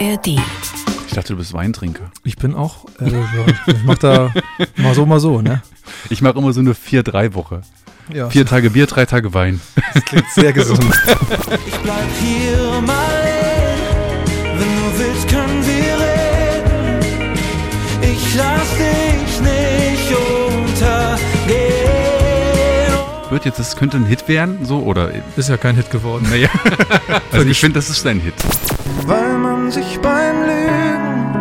ARD. Ich dachte, du bist Weintrinker. Ich bin auch, äh, ich mach da mal so, mal so, ne? Ich mache immer so eine 4-3-Woche. Ja, Vier Tage Bier, drei Tage Wein. das klingt sehr gesund. Ich bleib hier mal wenn du willst, können wir reden. Ich lass dich nicht untergehen. Wird jetzt, das könnte ein Hit werden, so, oder? Ist ja kein Hit geworden. Naja. also ich finde, das ist ein Hit. Weil man sich beim Lügen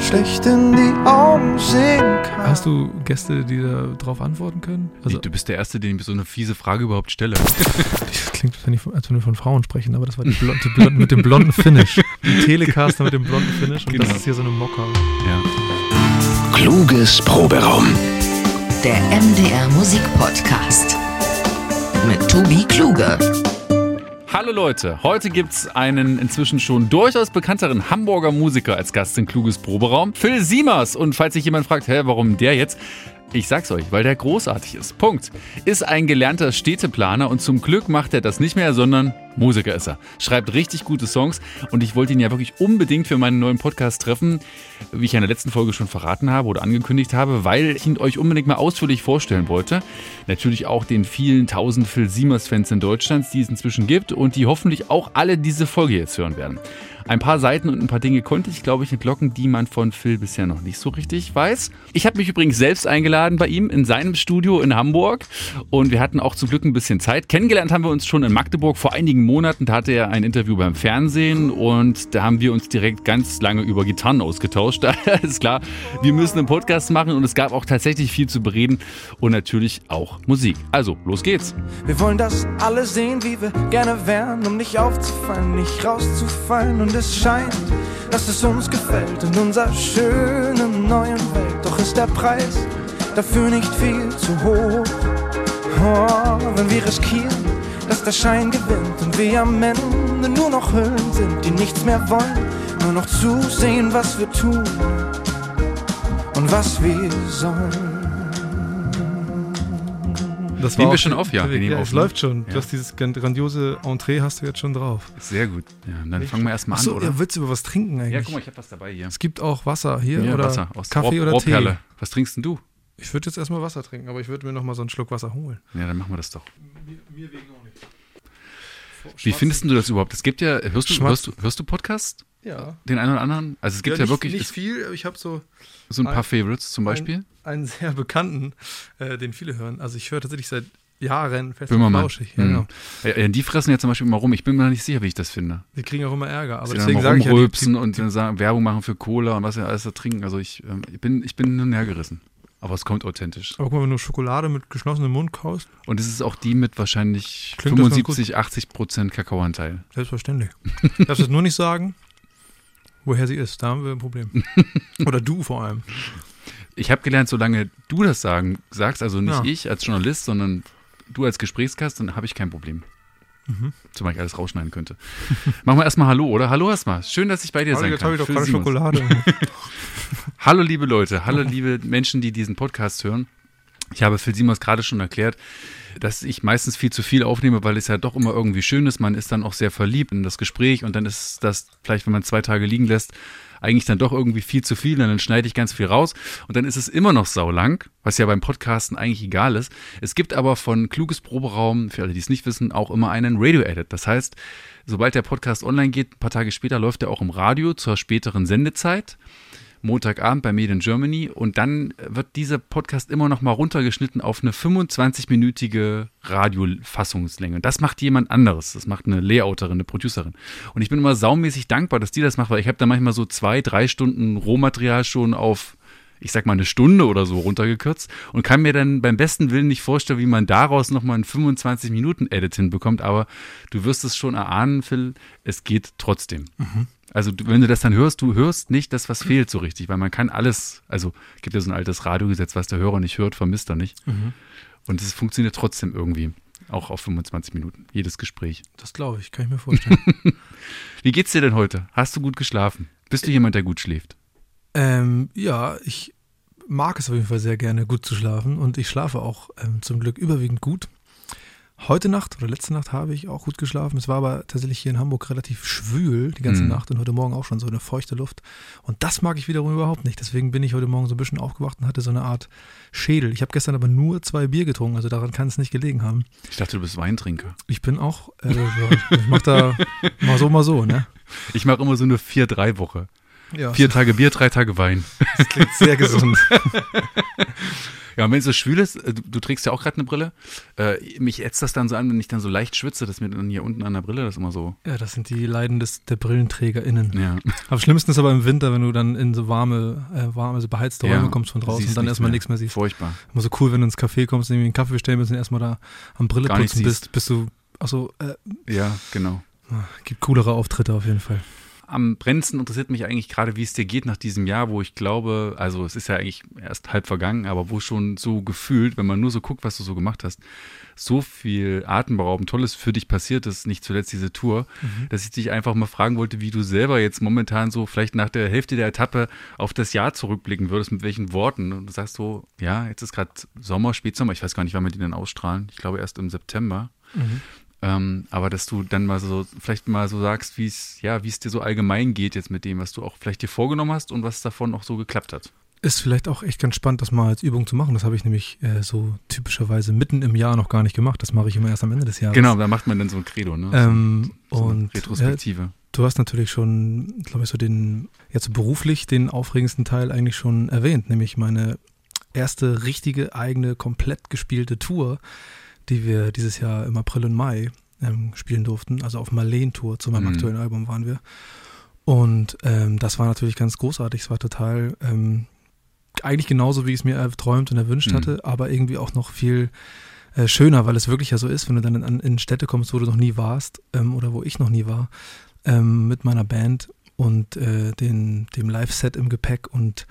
schlecht in die Augen sehen kann. Hast du Gäste, die da drauf antworten können? Also, du bist der Erste, dem ich so eine fiese Frage überhaupt stelle. das klingt, als wenn als wir von Frauen sprechen, aber das war die, Blond, die Blond, mit dem blonden Finish. Die Telecaster mit dem blonden Finish und Genau. das ist hier so eine Mocker. Ja. Kluges Proberaum. Der MDR Musikpodcast. Mit Tobi Kluge. Hallo Leute, heute gibt's einen inzwischen schon durchaus bekannteren Hamburger Musiker als Gast in Kluges Proberaum, Phil Siemers. Und falls sich jemand fragt, hä, warum der jetzt? Ich sag's euch, weil der großartig ist. Punkt. Ist ein gelernter Städteplaner und zum Glück macht er das nicht mehr, sondern Musiker ist er. Schreibt richtig gute Songs und ich wollte ihn ja wirklich unbedingt für meinen neuen Podcast treffen, wie ich in der letzten Folge schon verraten habe oder angekündigt habe, weil ich ihn euch unbedingt mal ausführlich vorstellen wollte. Natürlich auch den vielen tausend Phil Siemers-Fans in Deutschland, die es inzwischen gibt und die hoffentlich auch alle diese Folge jetzt hören werden. Ein paar Seiten und ein paar Dinge konnte ich, glaube ich, entlocken, die man von Phil bisher noch nicht so richtig weiß. Ich habe mich übrigens selbst eingeladen bei ihm in seinem Studio in Hamburg und wir hatten auch zum Glück ein bisschen Zeit. Kennengelernt haben wir uns schon in Magdeburg vor einigen Monaten. Da hatte er ein Interview beim Fernsehen und da haben wir uns direkt ganz lange über Gitarren ausgetauscht. Daher ist klar, wir müssen einen Podcast machen und es gab auch tatsächlich viel zu bereden und natürlich auch Musik. Also, los geht's. Wir wollen das alle sehen, wie wir gerne wären, um nicht aufzufallen, nicht rauszufallen. Und es scheint, dass es uns gefällt in unserer schönen neuen Welt. Doch ist der Preis dafür nicht viel zu hoch. Oh, wenn wir riskieren, dass der Schein gewinnt und wir am Ende nur noch Hüllen sind, die nichts mehr wollen, nur noch zusehen, was wir tun und was wir sollen. Das Nehmen wir schon auf, ja, wir nehmen ja auf, es ne? läuft schon. Ja. Du hast dieses gran- grandiose Entree hast du jetzt schon drauf. Sehr gut. Ja, dann fangen wir erstmal an, Achso, oder? ja, willst du über was trinken eigentlich? Ja, guck mal, ich habe was dabei hier. es gibt auch Wasser hier Ja, oder Wasser aus Kaffee Rohr- oder Tee. Rohrperle. Was trinkst denn du? Ich würde jetzt erstmal Wasser trinken, aber ich würde mir noch mal so einen Schluck Wasser holen. Ja, dann machen wir das doch. Mir wegen auch nicht. Wie findest du das überhaupt? Es gibt ja, hörst du, hörst du, hörst du Podcast? Ja. Den einen oder anderen? Also es gibt ja, nicht, wirklich nicht es- viel, ich habe so so ein paar ein- Favorites zum Beispiel. einen sehr bekannten, äh, den viele hören. Also ich höre tatsächlich seit Jahren fest und flauschig. Ja, Mhm. genau. Ja, ja, die fressen ja zum Beispiel immer rum. Ich bin mir noch nicht sicher, wie ich das finde. Die kriegen auch immer Ärger. Aber Sie deswegen sage ich ja, die, rumrülpsen die, und dann sagen, Werbung machen für Cola und was ja alles da trinken. Also ich, ähm, ich bin, ich bin hin und her gerissen. Aber es kommt authentisch. aber guck mal, wenn du Schokolade mit geschlossenem Mund kaust, Und es ist auch die mit wahrscheinlich Klingt das ganz 75, 80 Prozent Kakaoanteil. selbstverständlich. Darfst jetzt nur nicht sagen, woher sie ist. Da haben wir ein Problem. Oder du vor allem. Ich habe gelernt, solange du das sagen, sagst, also nicht Ja. ich als Journalist, sondern du als Gesprächsgast, dann habe ich kein Problem. Mhm. Zumal ich alles rausschneiden könnte. Machen wir erstmal Hallo, oder? Hallo erstmal. Schön, dass ich bei dir Aber sein jetzt kann. habe ich doch gerade. Schokolade. Hallo liebe Leute, hallo liebe Menschen, die diesen Podcast hören. Ich habe Phil Simons gerade schon erklärt, dass ich meistens viel zu viel aufnehme, weil es ja doch immer irgendwie schön ist. Man ist dann auch sehr verliebt in das Gespräch und dann ist das vielleicht, wenn man zwei Tage liegen lässt, eigentlich dann doch irgendwie viel zu viel und dann schneide ich ganz viel raus und dann ist es immer noch saulang, was ja beim Podcasten eigentlich egal ist. Es gibt aber von Kluges Proberaum, für alle, die es nicht wissen, auch immer einen Radio-Edit. Das heißt, sobald der Podcast online geht, ein paar Tage später läuft er auch im Radio zur späteren Sendezeit. Montagabend bei Made in Germany und dann wird dieser Podcast immer noch mal runtergeschnitten auf eine 25-minütige Radiofassungslänge. Das macht jemand anderes. Das macht eine Layouterin, eine Producerin. Und ich bin immer saumäßig dankbar, dass die das macht, weil ich habe da manchmal so zwei, drei Stunden Rohmaterial schon auf ich sag mal eine Stunde oder so runtergekürzt und kann mir dann beim besten Willen nicht vorstellen, wie man daraus nochmal einen 25 Minuten Edit hinbekommt, aber du wirst es schon erahnen, Phil, es geht trotzdem. Also du, wenn du das dann hörst, du hörst nicht das, was fehlt so richtig, weil man kann alles, also gibt ja so ein altes Radiogesetz, was der Hörer nicht hört, vermisst er nicht. Und es funktioniert trotzdem irgendwie, auch auf 25 Minuten, jedes Gespräch. Das glaube ich, kann ich mir vorstellen. Wie geht's dir denn heute? Hast du gut geschlafen? Bist du jemand, der gut schläft? Ähm, ja, ich mag es auf jeden Fall sehr gerne, gut zu schlafen. Und ich schlafe auch ähm, zum Glück überwiegend gut. Heute Nacht oder letzte Nacht habe ich auch gut geschlafen. Es war aber tatsächlich hier in Hamburg relativ schwül die ganze Mhm. Nacht und heute Morgen auch schon so eine feuchte Luft. Und das mag ich wiederum überhaupt nicht. Deswegen bin ich heute Morgen so ein bisschen aufgewacht und hatte so eine Art Schädel. Ich habe gestern aber nur zwei Bier getrunken, also daran kann es nicht gelegen haben. Ich dachte, du bist Weintrinker. Ich bin auch, äh, ich mach da mal so, mal so, ne? Ich mache immer so eine 4-3-Woche. Ja, Vier Tage Bier, drei Tage Wein. das klingt sehr gesund. Ja, und wenn es so schwül ist, äh, du, du trägst ja auch gerade eine Brille. Äh, mich ätzt das dann so an, wenn ich dann so leicht schwitze, dass mir dann hier unten an der Brille das immer so. Ja, das sind die Leiden des, der BrillenträgerInnen. Ja. Am schlimmsten ist aber im Winter, wenn du dann in so warme, äh, warme, also beheizte Ja, Räume kommst von draußen und dann erstmal nichts mehr siehst. Furchtbar. Immer so cool, wenn du ins Café kommst, irgendwie einen Kaffee bestellen willst und erstmal da am Brille putzen bist, bis du, achso, äh, Ja, genau. gibt coolere Auftritte auf jeden Fall. Am brennendsten interessiert mich eigentlich gerade, wie es dir geht nach diesem Jahr, wo ich glaube, also es ist ja eigentlich erst halb vergangen, aber wo schon so gefühlt, wenn man nur so guckt, was du so gemacht hast, so viel atemberaubend Tolles für dich passiert ist, nicht zuletzt diese Tour, dass ich dich einfach mal fragen wollte, wie du selber jetzt momentan so vielleicht nach der Hälfte der Etappe auf das Jahr zurückblicken würdest, mit welchen Worten. Und du sagst so, ja, jetzt ist gerade Sommer, Spätsommer, ich weiß gar nicht, wann wir die denn ausstrahlen. Ich glaube erst im September. Ähm, aber dass du dann mal so, vielleicht mal so sagst, wie es, ja, wie es dir so allgemein geht jetzt mit dem, was du auch vielleicht dir vorgenommen hast und was davon auch so geklappt hat. Ist vielleicht auch echt ganz spannend, das mal als Übung zu machen. Das habe ich nämlich äh, so typischerweise mitten im Jahr noch gar nicht gemacht. Das mache ich immer erst am Ende des Jahres. Genau, da macht man dann so ein Credo, ne? Ähm, so, so und ja, Retrospektive. Du hast natürlich schon, glaube ich, so den, jetzt so beruflich den aufregendsten Teil eigentlich schon erwähnt, nämlich meine erste richtige, eigene, komplett gespielte Tour, die wir dieses Jahr im April und Mai ähm, spielen durften. Also auf Marleen-Tour zu meinem Mhm. aktuellen Album waren wir. Und ähm, das war natürlich ganz großartig. Es war total ähm, eigentlich genauso, wie ich es mir erträumt und erwünscht Mhm. hatte, aber irgendwie auch noch viel äh, schöner, weil es wirklich ja so ist, wenn du dann in, in Städte kommst, wo du noch nie warst ähm, oder wo ich noch nie war, ähm, mit meiner Band und äh, den, dem Live-Set im Gepäck und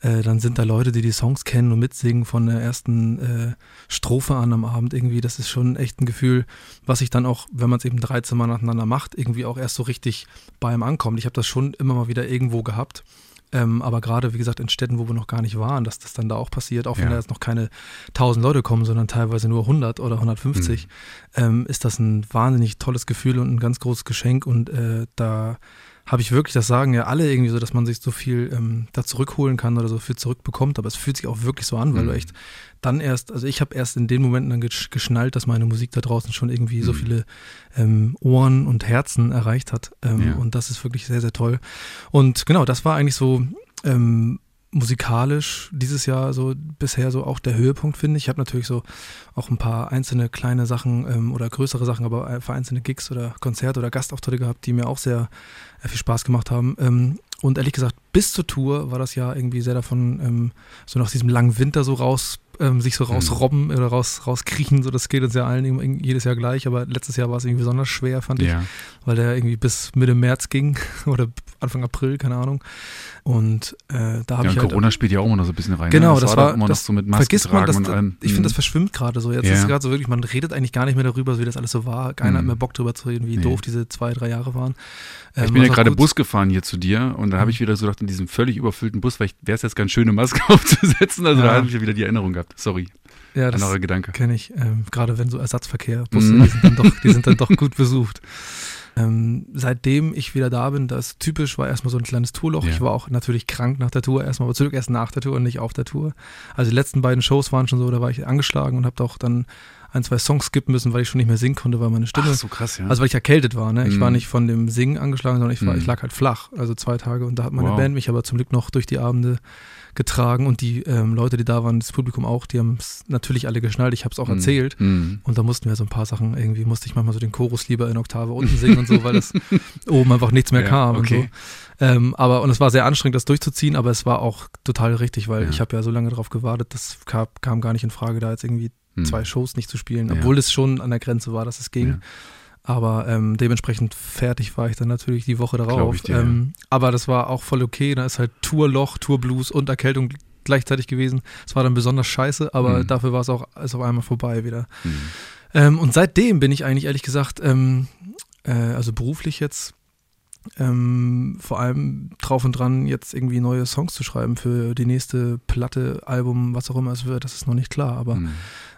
äh, dann sind da Leute, die die Songs kennen und mitsingen von der ersten äh, Strophe an am Abend irgendwie. Das ist schon echt ein Gefühl, was sich dann auch, wenn man es eben 13 Mal nacheinander macht, irgendwie auch erst so richtig bei einem ankommt. Ich habe das schon immer mal wieder irgendwo gehabt. Ähm, aber gerade, wie gesagt, in Städten, wo wir noch gar nicht waren, dass das dann da auch passiert, auch wenn Ja. da jetzt noch keine 1000 Leute kommen, sondern teilweise nur 100 oder 150, ähm, ist das ein wahnsinnig tolles Gefühl und ein ganz großes Geschenk. Und äh, da habe ich wirklich, das sagen ja alle irgendwie so, dass man sich so viel ähm, da zurückholen kann oder so viel zurückbekommt, aber es fühlt sich auch wirklich so an, weil Mhm. du echt dann erst, also ich habe erst in den Momenten dann gesch- geschnallt, dass meine Musik da draußen schon irgendwie so Mhm. viele ähm, Ohren und Herzen erreicht hat. Ähm, Ja. Und das ist wirklich sehr, sehr toll. Und genau, das war eigentlich so ähm, musikalisch dieses Jahr so bisher so auch der Höhepunkt, finde ich. Ich habe natürlich so auch ein paar einzelne kleine Sachen ähm, oder größere Sachen, aber einfach einzelne Gigs oder Konzerte oder Gastauftritte gehabt, die mir auch sehr äh, viel Spaß gemacht haben. Ähm, und ehrlich gesagt, bis zur Tour war das Jahr irgendwie sehr davon, ähm, so nach diesem langen Winter so raus, ähm, sich so rausrobben oder raus, rauskriechen. So, das geht uns ja allen jedes Jahr gleich, aber letztes Jahr war es irgendwie besonders schwer, fand ich Ja. weil der irgendwie bis Mitte März ging oder Anfang April, keine Ahnung. Und äh, da habe ja, ich halt Corona spielt ja auch immer noch so ein bisschen rein. Genau, ne? das doch war- immer das noch so mit Masken vergisst man, dass und da, allem. ich finde, das Mhm. verschwimmt gerade so. Jetzt Ja. ist gerade so wirklich, man redet eigentlich gar nicht mehr darüber, wie das alles so war. Keiner hat Mhm. mehr Bock drüber zu reden, wie Nee. doof diese zwei, drei Jahre waren. ich Ähm, bin ja gerade Bus gefahren hier zu dir und da habe Mhm. ich wieder so gedacht, in diesem völlig überfüllten Bus, weil wäre es jetzt ganz schön, eine Maske aufzusetzen. Also da Ja. habe ich ja wieder die Erinnerung gehabt. Sorry, Ja, das Gedanke. kenne ich. Ähm, gerade wenn so Ersatzverkehr, Busse, Mhm. die, sind dann doch, die sind dann doch gut besucht. Ähm, seitdem ich wieder da bin, das typisch, war erstmal so ein kleines Tourloch. Ja. Ich war auch natürlich krank nach der Tour, erstmal, aber zurück erst nach der Tour und nicht auf der Tour. Also die letzten beiden Shows waren schon so, da war ich angeschlagen und habe auch dann ein, zwei Songs skippen müssen, weil ich schon nicht mehr singen konnte, weil meine Stimme, Ach, so krass, ja. also weil ich erkältet war. Ne? Ich Mhm. war nicht von dem Singen angeschlagen, sondern ich, war, Mhm. ich lag halt flach, also zwei Tage und da hat meine Wow. Band mich aber zum Glück noch durch die Abende getragen und die ähm, Leute, die da waren, das Publikum auch, die haben es natürlich alle geschnallt. Ich habe es auch Mhm. erzählt. Mhm. Und da mussten wir so ein paar Sachen, irgendwie musste ich manchmal so den Chorus lieber in Oktave unten singen und so, weil das oben einfach nichts mehr Ja, kam okay. und so. Ähm, aber, und es war sehr anstrengend, das durchzuziehen, aber es war auch total richtig, weil Ja. ich habe ja so lange darauf gewartet, das kam, kam gar nicht in Frage, da jetzt irgendwie Mhm. zwei Shows nicht zu spielen, obwohl es schon an der Grenze war, dass es ging. Ja. Aber ähm, dementsprechend fertig war ich dann natürlich die Woche darauf. dir, ähm, aber das war auch voll okay. Da ist halt Tourloch, Tourblues und Erkältung gleichzeitig gewesen. Es war dann besonders scheiße, aber Mhm. dafür war es auch ist auf einmal vorbei wieder. Mhm. Ähm, und seitdem bin ich eigentlich ehrlich gesagt, ähm, äh, also beruflich jetzt, ähm, vor allem drauf und dran, jetzt irgendwie neue Songs zu schreiben für die nächste Platte, Album, was auch immer es wird. Das ist noch nicht klar, aber Mhm.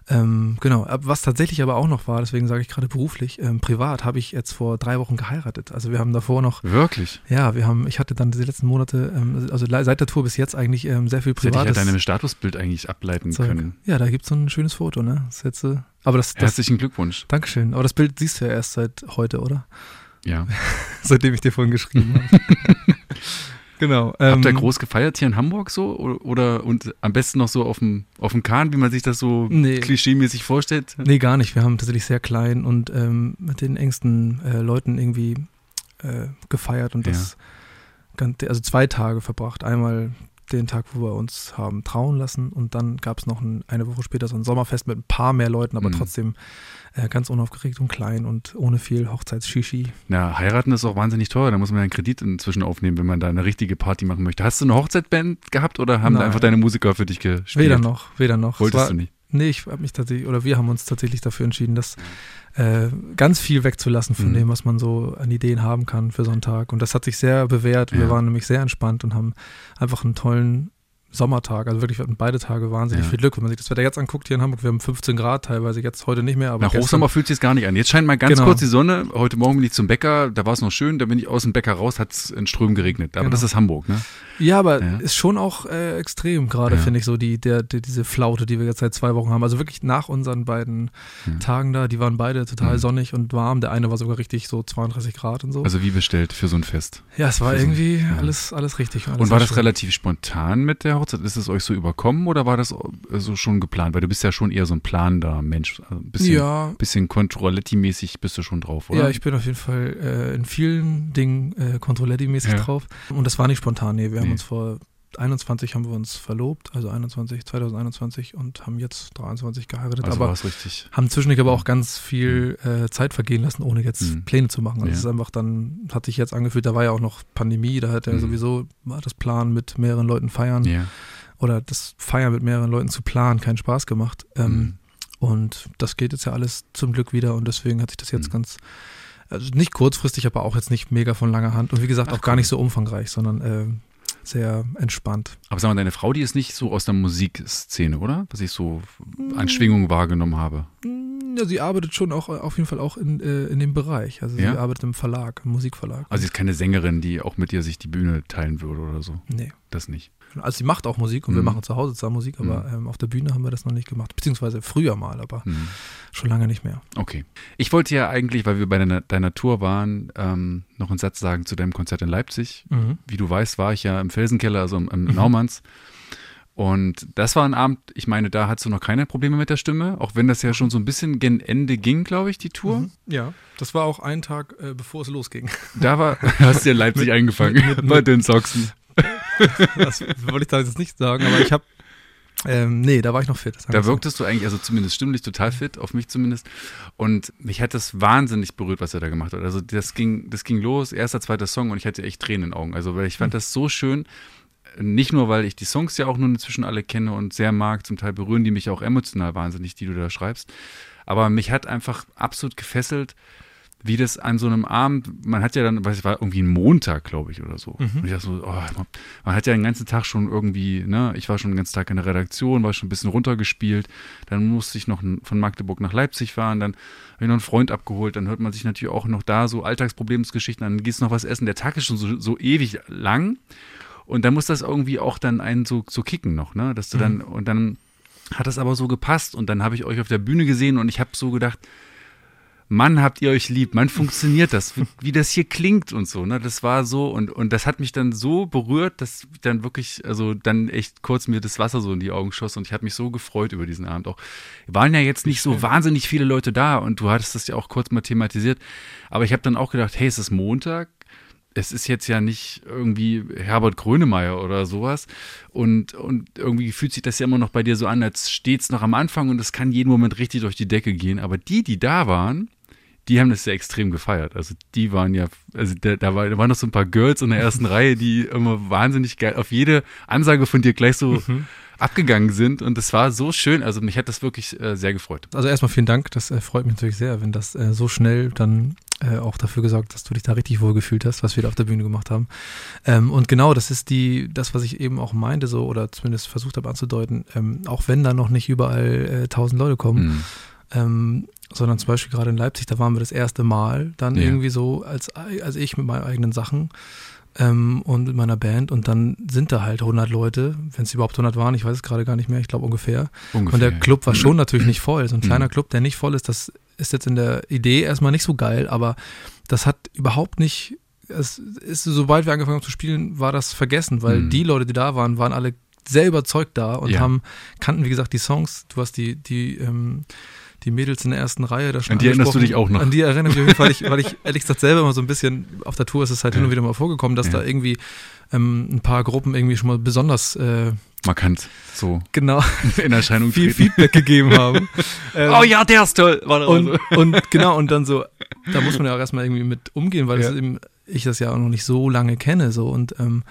ähm, genau. Ab- Was tatsächlich aber auch noch war, deswegen sage ich gerade beruflich, ähm, privat habe ich jetzt vor drei Wochen geheiratet. Also wir haben davor noch, Wirklich? ja, wir haben, ich hatte dann diese letzten Monate, ähm, also seit der Tour bis jetzt eigentlich ähm, sehr viel Das hätte ich ja privates deinem Statusbild eigentlich ableiten Zeug. können. Ja, da gibt es so ein schönes Foto, ne? Das ist jetzt, äh, aber das, das Herzlichen Glückwunsch. Dankeschön. Aber das Bild siehst du ja erst seit heute, oder? Ja. Seitdem ich dir vorhin geschrieben habe. genau. Habt ihr ähm, groß gefeiert hier in Hamburg so? Oder, und am besten noch so auf dem, auf dem Kahn, wie man sich das so Nee. klischeemäßig vorstellt? Nee, gar nicht. Wir haben tatsächlich sehr klein und ähm, mit den engsten äh, Leuten irgendwie äh, gefeiert und das ganz, also zwei Tage verbracht. Einmal den Tag, wo wir uns haben trauen lassen und dann gab es noch ein, eine Woche später so ein Sommerfest mit ein paar mehr Leuten, aber Mhm. trotzdem äh, ganz unaufgeregt und klein und ohne viel Hochzeitsshishi. Na, heiraten ist auch wahnsinnig teuer. Da muss man ja einen Kredit inzwischen aufnehmen, wenn man da eine richtige Party machen möchte. Hast du eine Hochzeitband gehabt oder haben da einfach deine Musiker für dich gespielt? Weder noch, weder noch. Es Wolltest war, du nicht? Nee, ich habe mich tatsächlich, oder wir haben uns tatsächlich dafür entschieden, das äh, ganz viel wegzulassen von Mhm. dem, was man so an Ideen haben kann für so einen Tag. Und das hat sich sehr bewährt. Wir Ja. waren nämlich sehr entspannt und haben einfach einen tollen Sommertag. Also wirklich, wir hatten beide Tage wahnsinnig Ja. viel Glück. Wenn man sich das Wetter jetzt anguckt hier in Hamburg, wir haben 15 Grad teilweise, jetzt heute nicht mehr, aber Nach Hochsommer fühlt sich gar nicht an. Jetzt scheint mal ganz Genau. kurz die Sonne. Heute Morgen bin ich zum Bäcker, da war es noch schön. Da bin ich aus dem Bäcker raus, hat es in Strömen geregnet. Aber Genau. das ist Hamburg, ne? Ja, aber Ja. ist schon auch äh, extrem gerade, Ja. finde ich, so die, der, die, diese Flaute, die wir jetzt seit zwei Wochen haben. Also wirklich nach unseren beiden. Tagen da, die waren beide total Mhm. sonnig und warm. Der eine war sogar richtig so 32 Grad und so. Also wie bestellt für so ein Fest. ja, es war für so- irgendwie ja. alles, alles richtig. Alles Und war das schön. relativ spontan mit der Hochzeit? Ist es euch so überkommen oder war das so schon geplant? Weil du bist ja schon eher so ein planender Mensch. Also ein bisschen, Ja, bisschen Controletti-mäßig bist du schon drauf, oder? ja, ich bin auf jeden Fall äh, in vielen Dingen äh, Controletti-mäßig Ja. drauf. Und das war nicht spontan, nee. Wir haben Nee. uns vor 21 haben wir uns verlobt, also 21, 2021 und haben jetzt 23 geheiratet. also aber war es richtig. haben zwischendurch aber auch ganz viel äh, Zeit vergehen lassen, ohne jetzt Mhm. Pläne zu machen. Also Ja. es ist einfach dann, hat sich jetzt angefühlt, da war ja auch noch Pandemie, da hat ja Mhm. sowieso, war das Plan mit mehreren Leuten feiern Ja. oder das Feiern mit mehreren Leuten zu planen keinen Spaß gemacht. Ähm, Mhm. Und das geht jetzt ja alles zum Glück wieder und deswegen hat sich das jetzt Mhm. ganz, also nicht kurzfristig, aber auch jetzt nicht mega von langer Hand und wie gesagt Ach, auch gar cool. nicht so umfangreich, sondern äh, sehr entspannt. Aber sag mal, deine Frau, die ist nicht so aus der Musikszene, oder? Was ich so an Schwingungen wahrgenommen habe. Ja, sie arbeitet schon auch auf jeden Fall auch in, äh, in dem Bereich. Also Ja? sie arbeitet im Verlag, im Musikverlag. Also sie ist keine Sängerin, die auch mit dir sich die Bühne teilen würde oder so. nee. Das nicht. Also sie macht auch Musik und wir Mhm. machen zu Hause zwar Musik, aber ähm, auf der Bühne haben wir das noch nicht gemacht. Beziehungsweise früher mal, aber Hm. schon lange nicht mehr. Okay. Ich wollte ja eigentlich, weil wir bei deiner, deiner Tour waren, ähm, noch einen Satz sagen zu deinem Konzert in Leipzig. Wie du weißt, war ich ja im Felsenkeller, also im, im Mhm. Naumanns. Und das war ein Abend, ich meine, da hattest du noch keine Probleme mit der Stimme, auch wenn das ja schon so ein bisschen gen Ende ging, glaube ich, die Tour. Mhm. Ja, das war auch ein Tag, äh, bevor es losging. Da war, hast du ja in Leipzig eingefangen, mit- bei den Soxen. das wollte ich da jetzt nicht sagen, aber ich habe, ähm, nee, da war ich noch fit. Da wir so. wirktest du eigentlich, also zumindest stimmlich total fit, auf mich zumindest. Und mich hat das wahnsinnig berührt, was er da gemacht hat. Also das ging, das ging los, erster, zweiter Song und ich hatte echt Tränen in den Augen. Also weil ich Mhm. fand das so schön. Nicht nur, weil ich die Songs ja auch nun inzwischen alle kenne und sehr mag, zum Teil berühren die mich auch emotional wahnsinnig, die du da schreibst. Aber mich hat einfach absolut gefesselt, wie das an so einem Abend, man hat ja dann, weil es war irgendwie ein Montag, glaube ich, oder so. Mhm. Und ich dachte so, oh, man hat ja den ganzen Tag schon irgendwie, ne, ich war schon den ganzen Tag in der Redaktion, war schon ein bisschen runtergespielt, dann musste ich noch von Magdeburg nach Leipzig fahren, dann habe ich noch einen Freund abgeholt, dann hört man sich natürlich auch noch da so Alltagsproblemsgeschichten, dann gehst du noch was essen, der Tag ist schon so, so ewig lang und dann muss das irgendwie auch dann einen so, so kicken noch, ne, dass du dann, und dann hat das aber so gepasst und dann habe ich euch auf der Bühne gesehen und ich habe so gedacht, Mann, habt ihr euch lieb, Mann, funktioniert das, wie, wie das hier klingt und so, ne? Das war so und, und das hat mich dann so berührt, dass dann wirklich, also dann echt kurz mir das Wasser so in die Augen schoss und ich habe mich so gefreut über diesen Abend auch. Waren ja jetzt nicht so wahnsinnig viele Leute da und du hattest das ja auch kurz mal thematisiert, aber ich habe dann auch gedacht, hey, es ist Montag, es ist jetzt ja nicht irgendwie Herbert Grönemeyer oder sowas. Und, und irgendwie fühlt sich das ja immer noch bei dir so an, als steht es noch am Anfang und es kann jeden Moment richtig durch die Decke gehen. Aber die, die da waren, die haben das ja extrem gefeiert. Also die waren ja, also da, da, war, da waren noch so ein paar Girls in der ersten Reihe, die immer wahnsinnig geil auf jede Ansage von dir gleich so abgegangen sind. Und das war so schön. Also mich hat das wirklich äh, sehr gefreut. Also erstmal vielen Dank, das äh, freut mich natürlich sehr, wenn das äh, so schnell dann äh, auch dafür gesorgt, dass du dich da richtig wohl gefühlt hast, was wir da auf der Bühne gemacht haben. Ähm, und genau, das ist die, das, was ich eben auch meinte, so, oder zumindest versucht habe anzudeuten, ähm, auch wenn da noch nicht überall äh, tausend Leute kommen, Mhm. ähm, sondern zum Beispiel gerade in Leipzig, da waren wir das erste Mal dann Ja. irgendwie so als, als ich mit meinen eigenen Sachen ähm, und mit meiner Band und dann sind da halt 100 Leute, wenn es überhaupt 100 waren, ich weiß es gerade gar nicht mehr, ich glaube ungefähr. Ungefähr. Und der Club war schon natürlich nicht voll. So ein Mhm. kleiner Club, der nicht voll ist, das ist jetzt in der Idee erstmal nicht so geil, aber das hat überhaupt nicht, es ist, sobald wir angefangen haben zu spielen, war das vergessen, weil Mhm. die Leute, die da waren, waren alle sehr überzeugt da und Ja. haben, kannten, wie gesagt, die Songs. Du hast die, die, ähm, die Mädels in der ersten Reihe da schon An die erinnerst du dich auch noch? An die erinnere ich mich, auf jeden Fall, weil ich, weil ich ehrlich gesagt selber immer so ein bisschen, auf der Tour ist es halt hin Ja. und wieder mal vorgekommen, dass Ja. da irgendwie ähm, ein paar Gruppen irgendwie schon mal besonders äh, Markant so genau in Erscheinung viel. Feedback gegeben haben. Ähm, Oh ja, der ist toll. War und, so. und genau, und dann so, da muss man ja auch erstmal irgendwie mit umgehen, weil Ja. das eben, ich das ja auch noch nicht so lange kenne. So und ähm,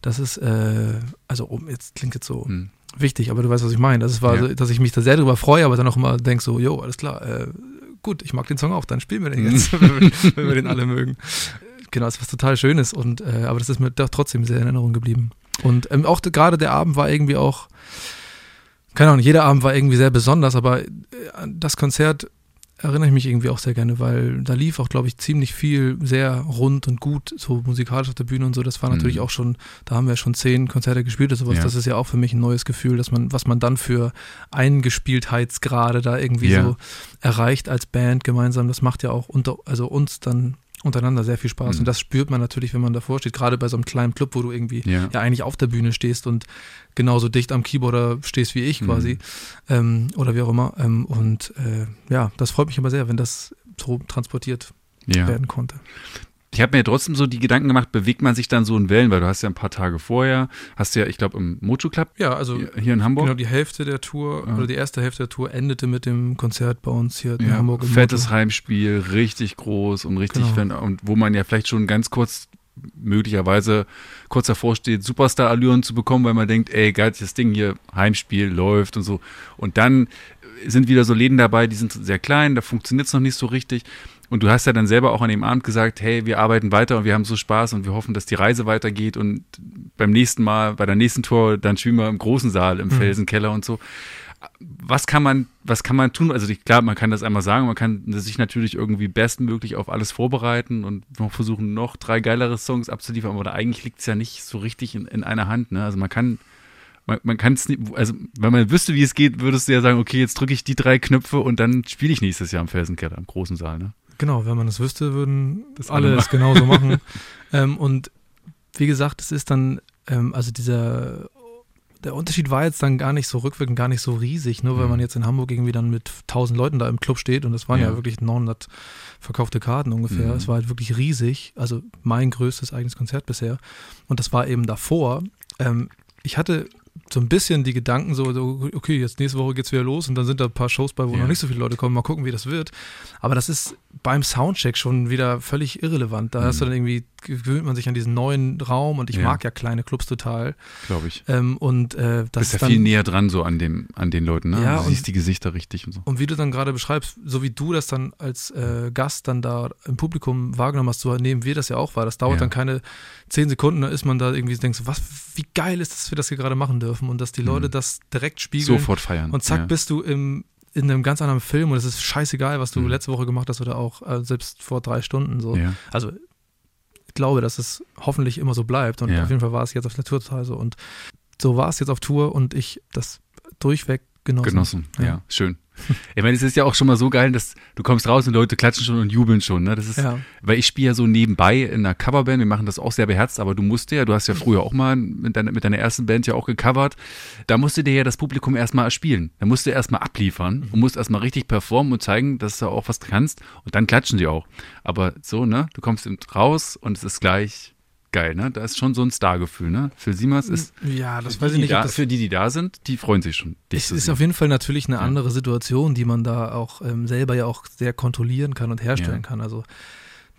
das ist, äh, also um, jetzt klingt jetzt so Hm. Wichtig, aber du weißt, was ich meine. Das war Ja. so, dass ich mich da sehr drüber freue, aber dann auch immer denke so, jo, alles klar, äh, gut, ich mag den Song auch, dann spielen wir den jetzt, wenn, wir, wenn wir den alle mögen. Genau, das ist was total Schönes und äh, aber das ist mir doch trotzdem sehr in Erinnerung geblieben. Und ähm, auch gerade der Abend war irgendwie auch, keine Ahnung, jeder Abend war irgendwie sehr besonders, aber äh, das Konzert erinnere ich mich irgendwie auch sehr gerne, weil da lief auch, glaube ich, ziemlich viel sehr rund und gut, so musikalisch auf der Bühne und so. Das war Mhm. natürlich auch schon, da haben wir schon zehn Konzerte gespielt und sowas. Ja. Das ist ja auch für mich ein neues Gefühl, dass man, was man dann für Eingespieltheitsgrade da irgendwie Ja. so erreicht als Band gemeinsam. Das macht ja auch unter, also uns dann untereinander sehr viel Spaß. Mhm. Und das spürt man natürlich, wenn man davor steht, gerade bei so einem kleinen Club, wo du irgendwie Ja. ja eigentlich auf der Bühne stehst und genauso dicht am Keyboarder stehst wie ich Mhm. quasi ähm, oder wie auch immer. Ähm, und äh, ja, das freut mich aber sehr, wenn das so transportiert ja. werden konnte. Ich habe mir trotzdem so die Gedanken gemacht, bewegt man sich dann so in Wellen, weil du hast ja ein paar Tage vorher, hast ja, ich glaube, im Mojo Club Ja, also hier- in Hamburg. genau die Hälfte der Tour Ja. oder die erste Hälfte der Tour endete mit dem Konzert bei uns hier in Ja, Hamburg. im fettes Moto. Heimspiel, richtig groß und richtig, Genau. wenn, und wo man ja vielleicht schon ganz kurz möglicherweise kurz davor steht, Superstar-Allüren zu bekommen, weil man denkt, ey, geil, das Ding hier, Heimspiel läuft und so. Und dann sind wieder so Läden dabei, die sind sehr klein, da funktioniert es noch nicht so richtig. Und du hast ja dann selber auch an dem Abend gesagt, hey, wir arbeiten weiter und wir haben so Spaß und wir hoffen, dass die Reise weitergeht und beim nächsten Mal, bei der nächsten Tour, dann spielen wir im großen Saal, im Mhm. Felsenkeller und so was kann man, was kann man tun? Also ich, klar, man kann das einmal sagen, man kann sich natürlich irgendwie bestmöglich auf alles vorbereiten und noch versuchen, noch drei geilere Songs abzuliefern, aber da eigentlich liegt es ja nicht so richtig in, in einer Hand. Ne? Also man kann, man, man kann es nicht, also wenn man wüsste, wie es geht, würdest du ja sagen, okay, jetzt drücke ich die drei Knöpfe und dann spiele ich nächstes Jahr im Felsenkeller, im großen Saal. Ne? Genau, wenn man das wüsste, würden Das alle es genauso machen. ähm, und wie gesagt, es ist dann, ähm, also dieser, der Unterschied war jetzt dann gar nicht so rückwirkend, gar nicht so riesig, nur weil Mhm. man jetzt in Hamburg irgendwie dann mit 1000 Leuten da im Club steht und das waren ja, Ja. wirklich 900 verkaufte Karten ungefähr. Mhm. Es war halt wirklich riesig, also mein größtes eigenes Konzert bisher. Und das war eben davor. Ähm, ich hatte so ein bisschen die Gedanken so, so, okay, jetzt nächste Woche geht's wieder los und dann sind da ein paar Shows bei, wo Ja. noch nicht so viele Leute kommen, mal gucken, wie das wird. Aber das ist beim Soundcheck schon wieder völlig irrelevant. Da hast du Mhm. dann irgendwie, gewöhnt man sich an diesen neuen Raum und ich Ja. mag ja kleine Clubs total. Glaube ich. Ähm, und äh, das Bist ja ist dann, viel näher dran so an dem, an den Leuten, ne? Ja, du siehst die Gesichter richtig und so. Und wie du dann gerade beschreibst, so wie du das dann als äh, Gast dann da im Publikum wahrgenommen hast, so nehmen wir das ja auch wahr. Das dauert Ja. dann keine zehn Sekunden, da ist man da irgendwie, denkst du, was, wie geil ist das, dass wir das hier gerade machen dürfen und dass die Leute Mhm. das direkt spiegeln. Sofort feiern. Und zack, ja. bist du im, in einem ganz anderen Film und es ist scheißegal, was du Mhm. letzte Woche gemacht hast oder auch äh, selbst vor drei Stunden so. Ja. Also glaube, dass es hoffentlich immer so bleibt und Ja. auf jeden Fall war es jetzt auf der Tour total so und so war es jetzt auf Tour und ich das durchweg genossen. Genossen, ja, Ja. schön. Ich meine, es ist ja auch schon mal so geil, dass du kommst raus und Leute klatschen schon und jubeln schon. Ne? Das ist, Ja. weil ich spiele ja so nebenbei in einer Coverband, wir machen das auch sehr beherzt, aber du musst ja, du hast ja früher auch mal mit deiner, mit deiner ersten Band ja auch gecovert, da musst du dir ja das Publikum erstmal erspielen. Da musst du erstmal abliefern und musst erstmal richtig performen und zeigen, dass du auch was kannst und dann klatschen die auch. Aber so, ne, du kommst raus und es ist gleich geil, ne? Da ist schon so ein Stargefühl, ne? Für Simas ist, Ja, das weiß die, ich nicht, die da, das für die, die da sind, die freuen sich schon. dich Es ist sehen. auf jeden Fall natürlich eine andere Situation, die man da auch ähm, selber ja auch sehr kontrollieren kann und herstellen kann. Also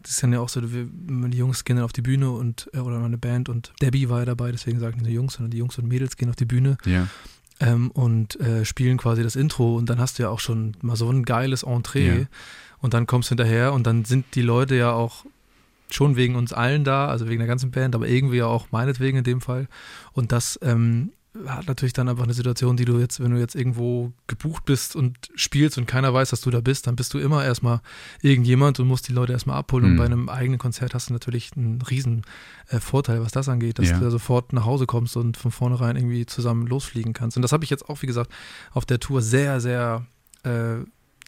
das ist dann ja auch so, die Jungs gehen dann auf die Bühne und äh, oder meine Band und Debbie war ja dabei, deswegen sage ich nicht nur Jungs, sondern die Jungs und Mädels gehen auf die Bühne ja. ähm, und äh, spielen quasi das Intro und dann hast du ja auch schon mal so ein geiles Entree Ja. und dann kommst du hinterher und dann sind die Leute ja auch schon wegen uns allen da, also wegen der ganzen Band, aber irgendwie ja auch meinetwegen in dem Fall. Und das ähm, hat natürlich dann einfach eine Situation, die du jetzt, wenn du jetzt irgendwo gebucht bist und spielst und keiner weiß, dass du da bist, dann bist du immer erstmal irgendjemand und musst die Leute erstmal abholen. Und Mhm. bei einem eigenen Konzert hast du natürlich einen riesen äh, Vorteil, was das angeht, dass Ja. du da sofort nach Hause kommst und von vornherein irgendwie zusammen losfliegen kannst. Und das habe ich jetzt auch, wie gesagt, auf der Tour sehr, sehr äh,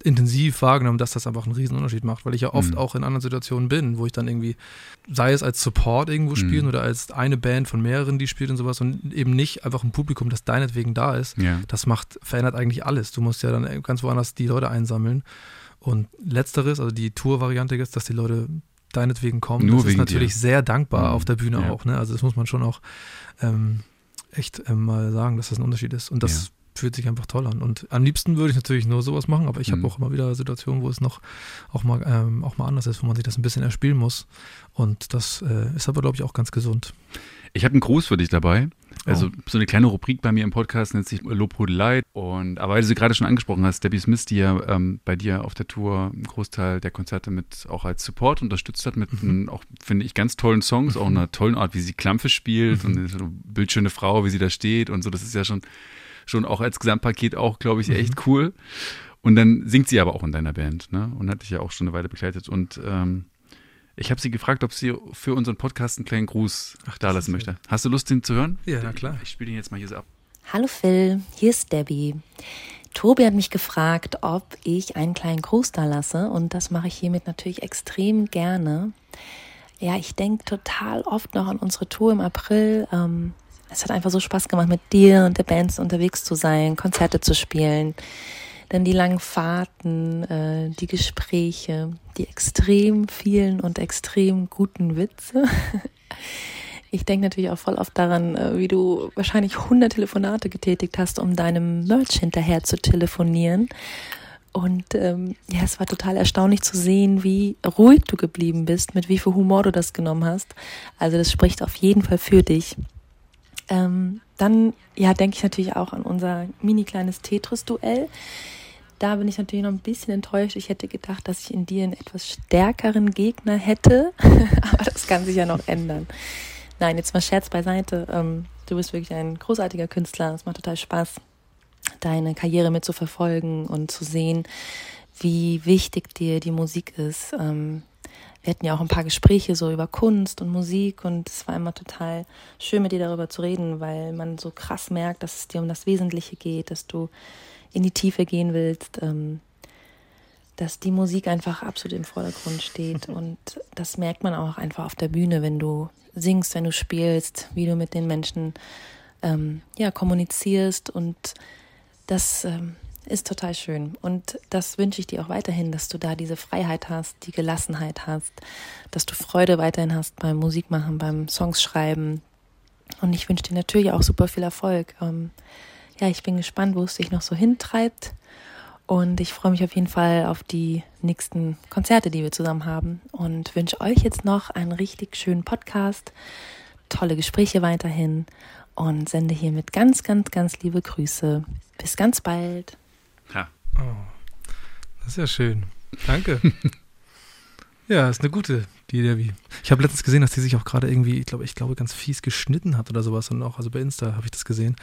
intensiv wahrgenommen, dass das einfach einen riesen Unterschied macht, weil ich ja oft Mhm. auch in anderen Situationen bin, wo ich dann irgendwie, sei es als Support irgendwo spielen Mhm. oder als eine Band von mehreren, die spielt und sowas und eben nicht einfach ein Publikum, das deinetwegen da ist. Ja. Das macht, verändert eigentlich alles. Du musst ja dann ganz woanders die Leute einsammeln. Und letzteres, also die Tour-Variante ist, dass die Leute deinetwegen kommen. Nur das ist natürlich dir. sehr dankbar Mhm. auf der Bühne Ja. auch. Ne? Also das muss man schon auch ähm, echt ähm, mal sagen, dass das ein Unterschied ist. Und das Ja. Fühlt sich einfach toll an. Und am liebsten würde ich natürlich nur sowas machen, aber ich habe Mhm. auch immer wieder Situationen, wo es noch auch mal, ähm, auch mal anders ist, wo man sich das ein bisschen erspielen muss. Und das äh, ist aber, glaube ich, auch ganz gesund. Ich habe einen Gruß für dich dabei. Also Oh. so eine kleine Rubrik bei mir im Podcast nennt sich Lobhudelei. Und aber weil du sie gerade schon angesprochen hast, Debbie Smith, die ja ähm, bei dir auf der Tour einen Großteil der Konzerte mit auch als Support unterstützt hat, mit Mhm. einem auch, finde ich, ganz tollen Songs, auch einer tollen Art, wie sie Klampfe spielt Mhm. und so eine bildschöne Frau, wie sie da steht und so. Das ist ja schon, schon auch als Gesamtpaket auch, glaube ich, Mhm. echt cool. Und dann singt sie aber auch in deiner Band, ne? Und hat dich ja auch schon eine Weile begleitet. Und ähm, ich habe sie gefragt, ob sie für unseren Podcast einen kleinen Gruß Ach, da lassen möchte. Hast du Lust, den zu hören? Ja, na klar. Ich spiele den jetzt mal hier so ab. Hallo Phil, hier ist Debbie. Tobi hat mich gefragt, ob ich einen kleinen Gruß da lasse und das mache ich hiermit natürlich extrem gerne. Ja, ich denke total oft noch an unsere Tour im April. Ähm, es hat einfach so Spaß gemacht, mit dir und der Band unterwegs zu sein, Konzerte zu spielen. Dann die langen Fahrten, äh, die Gespräche, die extrem vielen und extrem guten Witze. Ich denke natürlich auch voll oft daran, äh, wie du wahrscheinlich 100 Telefonate getätigt hast, um deinem Merch hinterher zu telefonieren. Und ähm, ja, es war total erstaunlich zu sehen, wie ruhig du geblieben bist, mit wie viel Humor du das genommen hast. Also das spricht auf jeden Fall für dich. Ähm, dann, ja, denke ich natürlich auch an unser mini kleines Tetris-Duell. Da bin ich natürlich noch ein bisschen enttäuscht. Ich hätte gedacht, dass ich in dir einen etwas stärkeren Gegner hätte, aber das kann sich ja noch ändern. Nein, jetzt mal Scherz beiseite. Ähm, du bist wirklich ein großartiger Künstler. Es macht total Spaß, deine Karriere mit zu verfolgen und zu sehen, wie wichtig dir die Musik ist. Ähm, wir hatten ja auch ein paar Gespräche so über Kunst und Musik und es war immer total schön mit dir darüber zu reden, weil man so krass merkt, dass es dir um das Wesentliche geht, dass du in die Tiefe gehen willst, ähm, dass die Musik einfach absolut im Vordergrund steht. Und das merkt man auch einfach auf der Bühne, wenn du singst, wenn du spielst, wie du mit den Menschen ähm, ja kommunizierst. Und das ähm, ist total schön und das wünsche ich dir auch weiterhin, dass du da diese Freiheit hast, die Gelassenheit hast, dass du Freude weiterhin hast beim Musikmachen, beim Songs schreiben und ich wünsche dir natürlich auch super viel Erfolg. Ähm, ja, ich bin gespannt, wo es dich noch so hintreibt. Und ich freue mich auf jeden Fall auf die nächsten Konzerte, die wir zusammen haben. Und wünsche euch jetzt noch einen richtig schönen Podcast, tolle Gespräche weiterhin und sende hiermit ganz, ganz, ganz liebe Grüße. Bis ganz bald. Ha. Oh, das ist ja schön. Danke. ja, ist eine gute, die Debbie. Ich habe letztens gesehen, dass die sich auch gerade irgendwie, ich glaube, ich glaube, ganz fies geschnitten hat oder sowas. Und auch, also bei Insta habe ich das gesehen.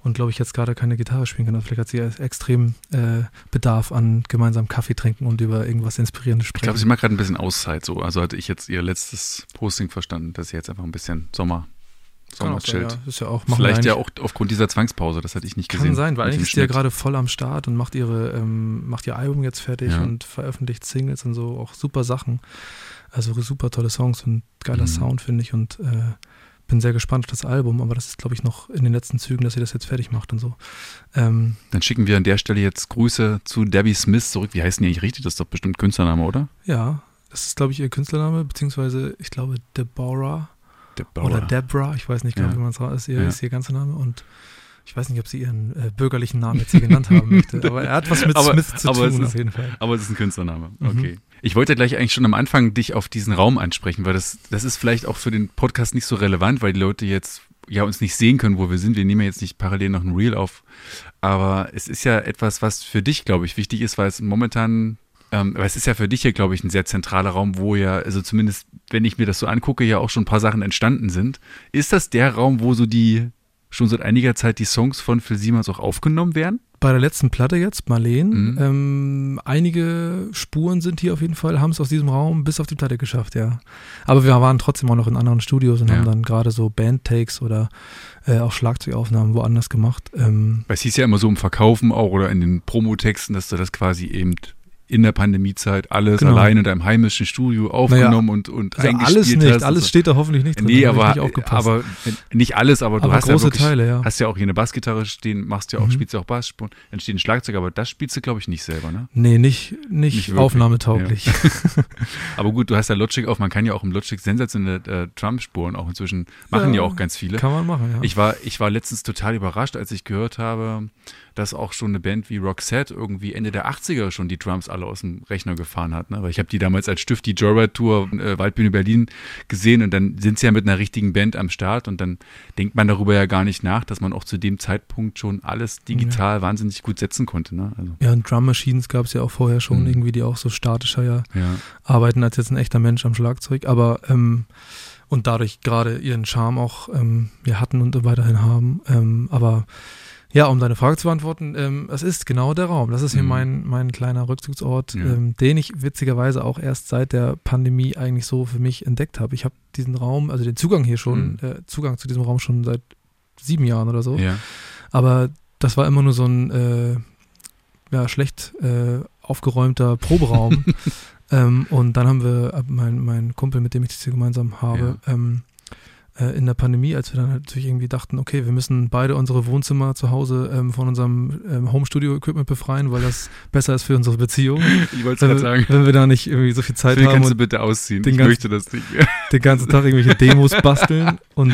Und glaube ich, jetzt gerade keine Gitarre spielen kann. Also vielleicht hat sie ja extrem äh, Bedarf an gemeinsam Kaffee trinken und über irgendwas Inspirierendes Ich sprechen. glaube, sie macht gerade ein bisschen Auszeit so. Also hatte ich jetzt ihr letztes Posting verstanden, dass sie jetzt einfach ein bisschen Sommer, Kann Sommer auch sein, chillt. ja. Ist ja auch, Vielleicht ja auch aufgrund dieser Zwangspause, das hatte ich nicht gesehen. Kann sein, weil eigentlich ist die ja gerade voll am Start und macht ihre, ähm, macht ihr Album jetzt fertig Ja. und veröffentlicht Singles und so, auch super Sachen. Also super tolle Songs und geiler Mhm. Sound, finde ich. Und äh, bin sehr gespannt auf das Album, aber das ist, glaube ich, noch in den letzten Zügen, dass sie das jetzt fertig macht und so. Ähm, Dann schicken wir an der Stelle jetzt Grüße zu Debbie Smith zurück. Wie heißen die eigentlich richtig? Das ist doch bestimmt Künstlername, oder? ja, das ist, glaube ich, ihr Künstlername, beziehungsweise ich glaube Deborah Deborah. oder Deborah, ich weiß nicht genau, Ja. wie man es ist, ihr, Ja. ist ihr ganzer Name und ich weiß nicht, ob sie ihren äh, bürgerlichen Namen jetzt hier genannt haben möchte, aber er hat was mit Aber- Smith zu tun, ist- auf jeden Fall. Aber es ist ein Künstlername. Mhm. Okay. Ich wollte gleich eigentlich schon am Anfang dich auf diesen Raum ansprechen, weil das, das ist vielleicht auch für den Podcast nicht so relevant, weil die Leute jetzt ja uns nicht sehen können, wo wir sind. Wir nehmen ja jetzt nicht parallel noch ein Reel auf. Aber es ist ja etwas, was für dich, glaube ich, wichtig ist, weil es momentan ähm, aber es ist ja für dich hier, glaube ich, ein sehr zentraler Raum, wo ja, also zumindest, wenn ich mir das so angucke, ja auch schon ein paar Sachen entstanden sind. Ist das der Raum, wo so die schon seit einiger Zeit die Songs von Phil Siemens auch aufgenommen werden? Bei der letzten Platte jetzt, Marleen, Mhm. ähm, einige Spuren sind hier auf jeden Fall, haben es aus diesem Raum bis auf die Platte geschafft, ja. Aber wir waren trotzdem auch noch in anderen Studios und Ja. haben dann gerade so Band-Takes oder äh, auch Schlagzeugaufnahmen woanders gemacht. Ähm, Weil es hieß ja immer so im Verkaufen auch oder in den Promotexten, dass du das quasi eben in der Pandemiezeit alles Genau. allein in deinem heimischen Studio aufgenommen und, und also eingespielt alles nicht, hast. alles steht da hoffentlich nicht drin. Nee, aber, nicht aber nicht alles, aber du Aber hast ja wirklich, Teile, ja. hast ja auch hier eine Bassgitarre stehen, machst ja auch, Mhm. spielst ja auch Bassspuren, dann steht ein Schlagzeug, aber das spielst du, glaube ich, nicht selber, ne? Nee, nicht, nicht, Nicht wirklich, aufnahmetauglich. Aber gut, du hast ja Logic auf, man kann ja auch im Logic sensationelle äh, Drumspuren auch inzwischen, machen ja, Ja, auch ganz viele. Kann man machen, ja. Ich war, ich war letztens total überrascht, als ich gehört habe, dass auch schon eine Band wie Roxette irgendwie Ende der 80er schon die Drums alle aus dem Rechner gefahren hat. Ne? Weil ich habe die damals als Stift die Joyride Tour äh, Waldbühne Berlin gesehen und dann sind sie ja mit einer richtigen Band am Start und dann denkt man darüber ja gar nicht nach, dass man auch zu dem Zeitpunkt schon alles digital wahnsinnig gut setzen konnte. Ne? Also, ja, und Drum Machines gab es ja auch vorher schon, Mhm. irgendwie, die auch so statischer ja ja. arbeiten als jetzt ein echter Mensch am Schlagzeug, aber ähm, und dadurch gerade ihren Charme auch ähm, ja, hatten und weiterhin haben. Ähm, aber ja, um deine Frage zu beantworten, ähm, es ist genau der Raum. Das ist hier Mhm. mein, mein kleiner Rückzugsort, Ja. ähm, den ich witzigerweise auch erst seit der Pandemie eigentlich so für mich entdeckt habe. Ich habe diesen Raum, also den Zugang hier schon, Mhm. äh, Zugang zu diesem Raum schon seit sieben Jahren oder so. ja. Aber das war immer nur so ein äh, ja, schlecht äh, aufgeräumter Proberaum. ähm, und dann haben wir, äh, mein, mein Kumpel, mit dem ich das hier gemeinsam habe, ähm, äh, in der Pandemie, als wir dann halt natürlich irgendwie dachten, okay, wir müssen beide unsere Wohnzimmer zu Hause ähm, von unserem ähm, Home-Studio-Equipment befreien, weil das besser ist für unsere Beziehung. Ich wollte es gerade sagen. wenn wir da nicht irgendwie so viel Zeit Phil, haben kannst du bitte ausziehen? Ich ganzen- möchte das nicht mehr. den ganzen Tag irgendwelche Demos basteln und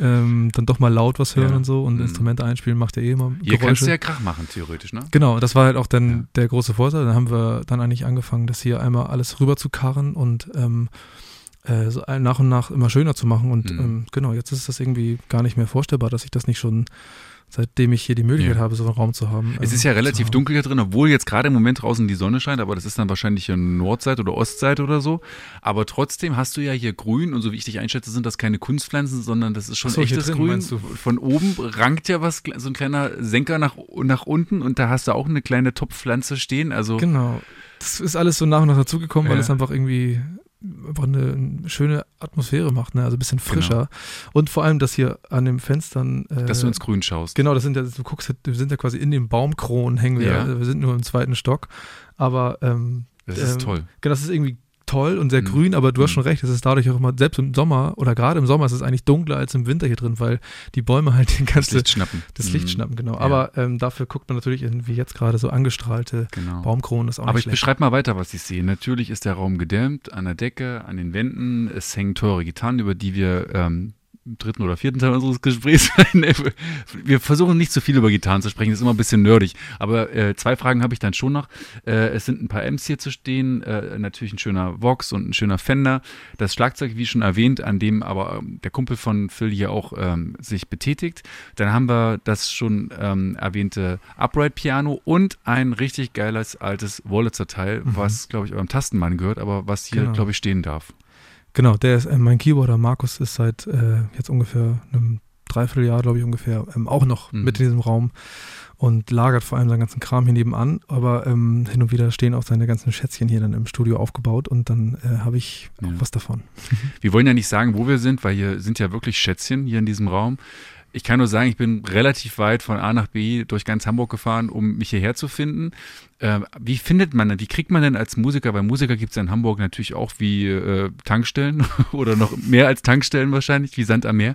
ähm, dann doch mal laut was hören Ja. und so und Mhm. Instrumente einspielen macht ja eh immer Hier kannst Geräusche. du ja Krach machen, theoretisch, ne? Genau, das war halt auch dann Ja. der große Vorteil. Dann haben wir dann eigentlich angefangen, das hier einmal alles rüber zu karren und ähm, äh, so nach und nach immer schöner zu machen. Und Mhm. ähm, genau, jetzt ist das irgendwie gar nicht mehr vorstellbar, dass ich das nicht schon, seitdem ich hier die Möglichkeit Ja. habe, so einen Raum zu haben. Es ähm, ist ja zu relativ dunkel hier drin, obwohl jetzt gerade im Moment draußen die Sonne scheint, aber das ist dann wahrscheinlich hier Nordseite oder Ostseite oder so. Aber trotzdem hast du ja hier Grün und so wie ich dich einschätze, sind das keine Kunstpflanzen, sondern das ist schon so, echtes drin, Grün. Von oben rankt ja was, so ein kleiner Senker nach, nach unten und da hast du auch eine kleine Topfpflanze stehen. Also Genau. Das ist alles so nach und nach dazugekommen, weil Ja. es einfach irgendwie einfach eine schöne Atmosphäre macht, ne? also ein bisschen Genau. frischer. Und vor allem, dass hier an den Fenstern. Äh, dass du ins Grün schaust. Genau, das sind ja, du guckst, wir sind ja quasi in den Baumkronen hängen wir. Ja. Also wir sind nur im zweiten Stock. Aber ähm, Das ist ähm, toll. genau, das ist irgendwie toll und sehr Mhm. grün, aber du hast Mhm. schon recht, es ist dadurch auch immer, selbst im Sommer oder gerade im Sommer ist es eigentlich dunkler als im Winter hier drin, weil die Bäume halt den Das ganzen Licht schnappen. das Mhm. Licht schnappen, genau. Ja. Aber ähm, dafür guckt man natürlich in, wie jetzt gerade so angestrahlte Genau. Baumkronen, das ist auch Aber ich beschreibe mal weiter, was ich sehe. Natürlich ist der Raum gedämmt, an der Decke, an den Wänden. Es hängen teure Gitarren, über die wir ähm, im dritten oder vierten Teil unseres Gesprächs. wir versuchen nicht zu viel über Gitarren zu sprechen, das ist immer ein bisschen nerdig. Aber äh, zwei Fragen habe ich dann schon noch. Äh, es sind ein paar Amps hier zu stehen, äh, natürlich ein schöner Vox und ein schöner Fender. Das Schlagzeug, wie schon erwähnt, an dem aber ähm, der Kumpel von Phil hier auch ähm, sich betätigt. Dann haben wir das schon ähm, erwähnte Upright Piano und ein richtig geiles altes Wurlitzer-Teil, was, glaube ich, eurem Tastenmann gehört, aber was hier, Genau. glaube ich, stehen darf. Genau, der ist, äh, mein Keyboarder Markus ist seit äh, jetzt ungefähr einem Dreivierteljahr, glaube ich, ungefähr, ähm, auch noch Mhm. mit in diesem Raum und lagert vor allem seinen ganzen Kram hier nebenan. Aber ähm, hin und wieder stehen auch seine ganzen Schätzchen hier dann im Studio aufgebaut und dann äh, habe ich Ja. auch was davon. Wir wollen ja nicht sagen, wo wir sind, weil hier sind ja wirklich Schätzchen hier in diesem Raum. Ich kann nur sagen, ich bin relativ weit von A nach B durch ganz Hamburg gefahren, um mich hierher zu finden. Äh, wie findet man denn, wie kriegt man denn als Musiker, weil Musiker gibt es ja in Hamburg natürlich auch wie äh, Tankstellen oder noch mehr als Tankstellen wahrscheinlich, wie Sand am Meer.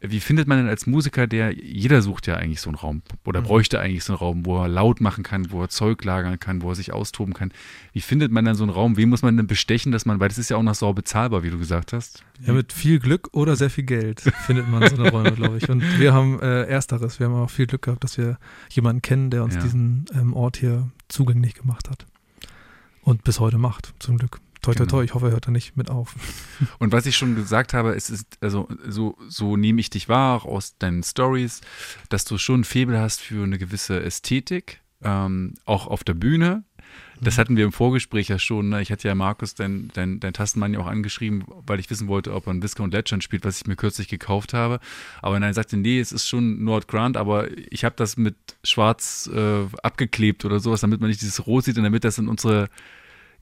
Wie findet man denn als Musiker, der, jeder sucht ja eigentlich so einen Raum oder Mhm. bräuchte eigentlich so einen Raum, wo er laut machen kann, wo er Zeug lagern kann, wo er sich austoben kann. Wie findet man dann so einen Raum? Wen muss man denn bestechen, dass man, weil das ist ja auch noch sauer bezahlbar, wie du gesagt hast. Ja, mit viel Glück oder sehr viel Geld findet man so eine Räume, glaube ich. Und wir haben äh, ersteres. Wir haben auch viel Glück gehabt, dass wir jemanden kennen, der uns Ja. diesen ähm, Ort hier zugänglich gemacht hat. Und bis heute macht, zum Glück. toi toi Genau. toi, ich hoffe, er hört da nicht mit auf. Und was ich schon gesagt habe, es ist, also so, so nehme ich dich wahr, auch aus deinen Stories, dass du schon ein Faible hast für eine gewisse Ästhetik, ähm, auch auf der Bühne. Das hatten wir im Vorgespräch ja schon. Ne? Ich hatte ja Markus, dein, dein, dein Tastenmann, ja auch angeschrieben, weil ich wissen wollte, ob er ein Viscount Legend spielt, was ich mir kürzlich gekauft habe. Aber nein, er sagte, nee, es ist schon Nord Grant, aber ich habe das mit schwarz äh, abgeklebt oder sowas, damit man nicht dieses Rot sieht und damit das in unsere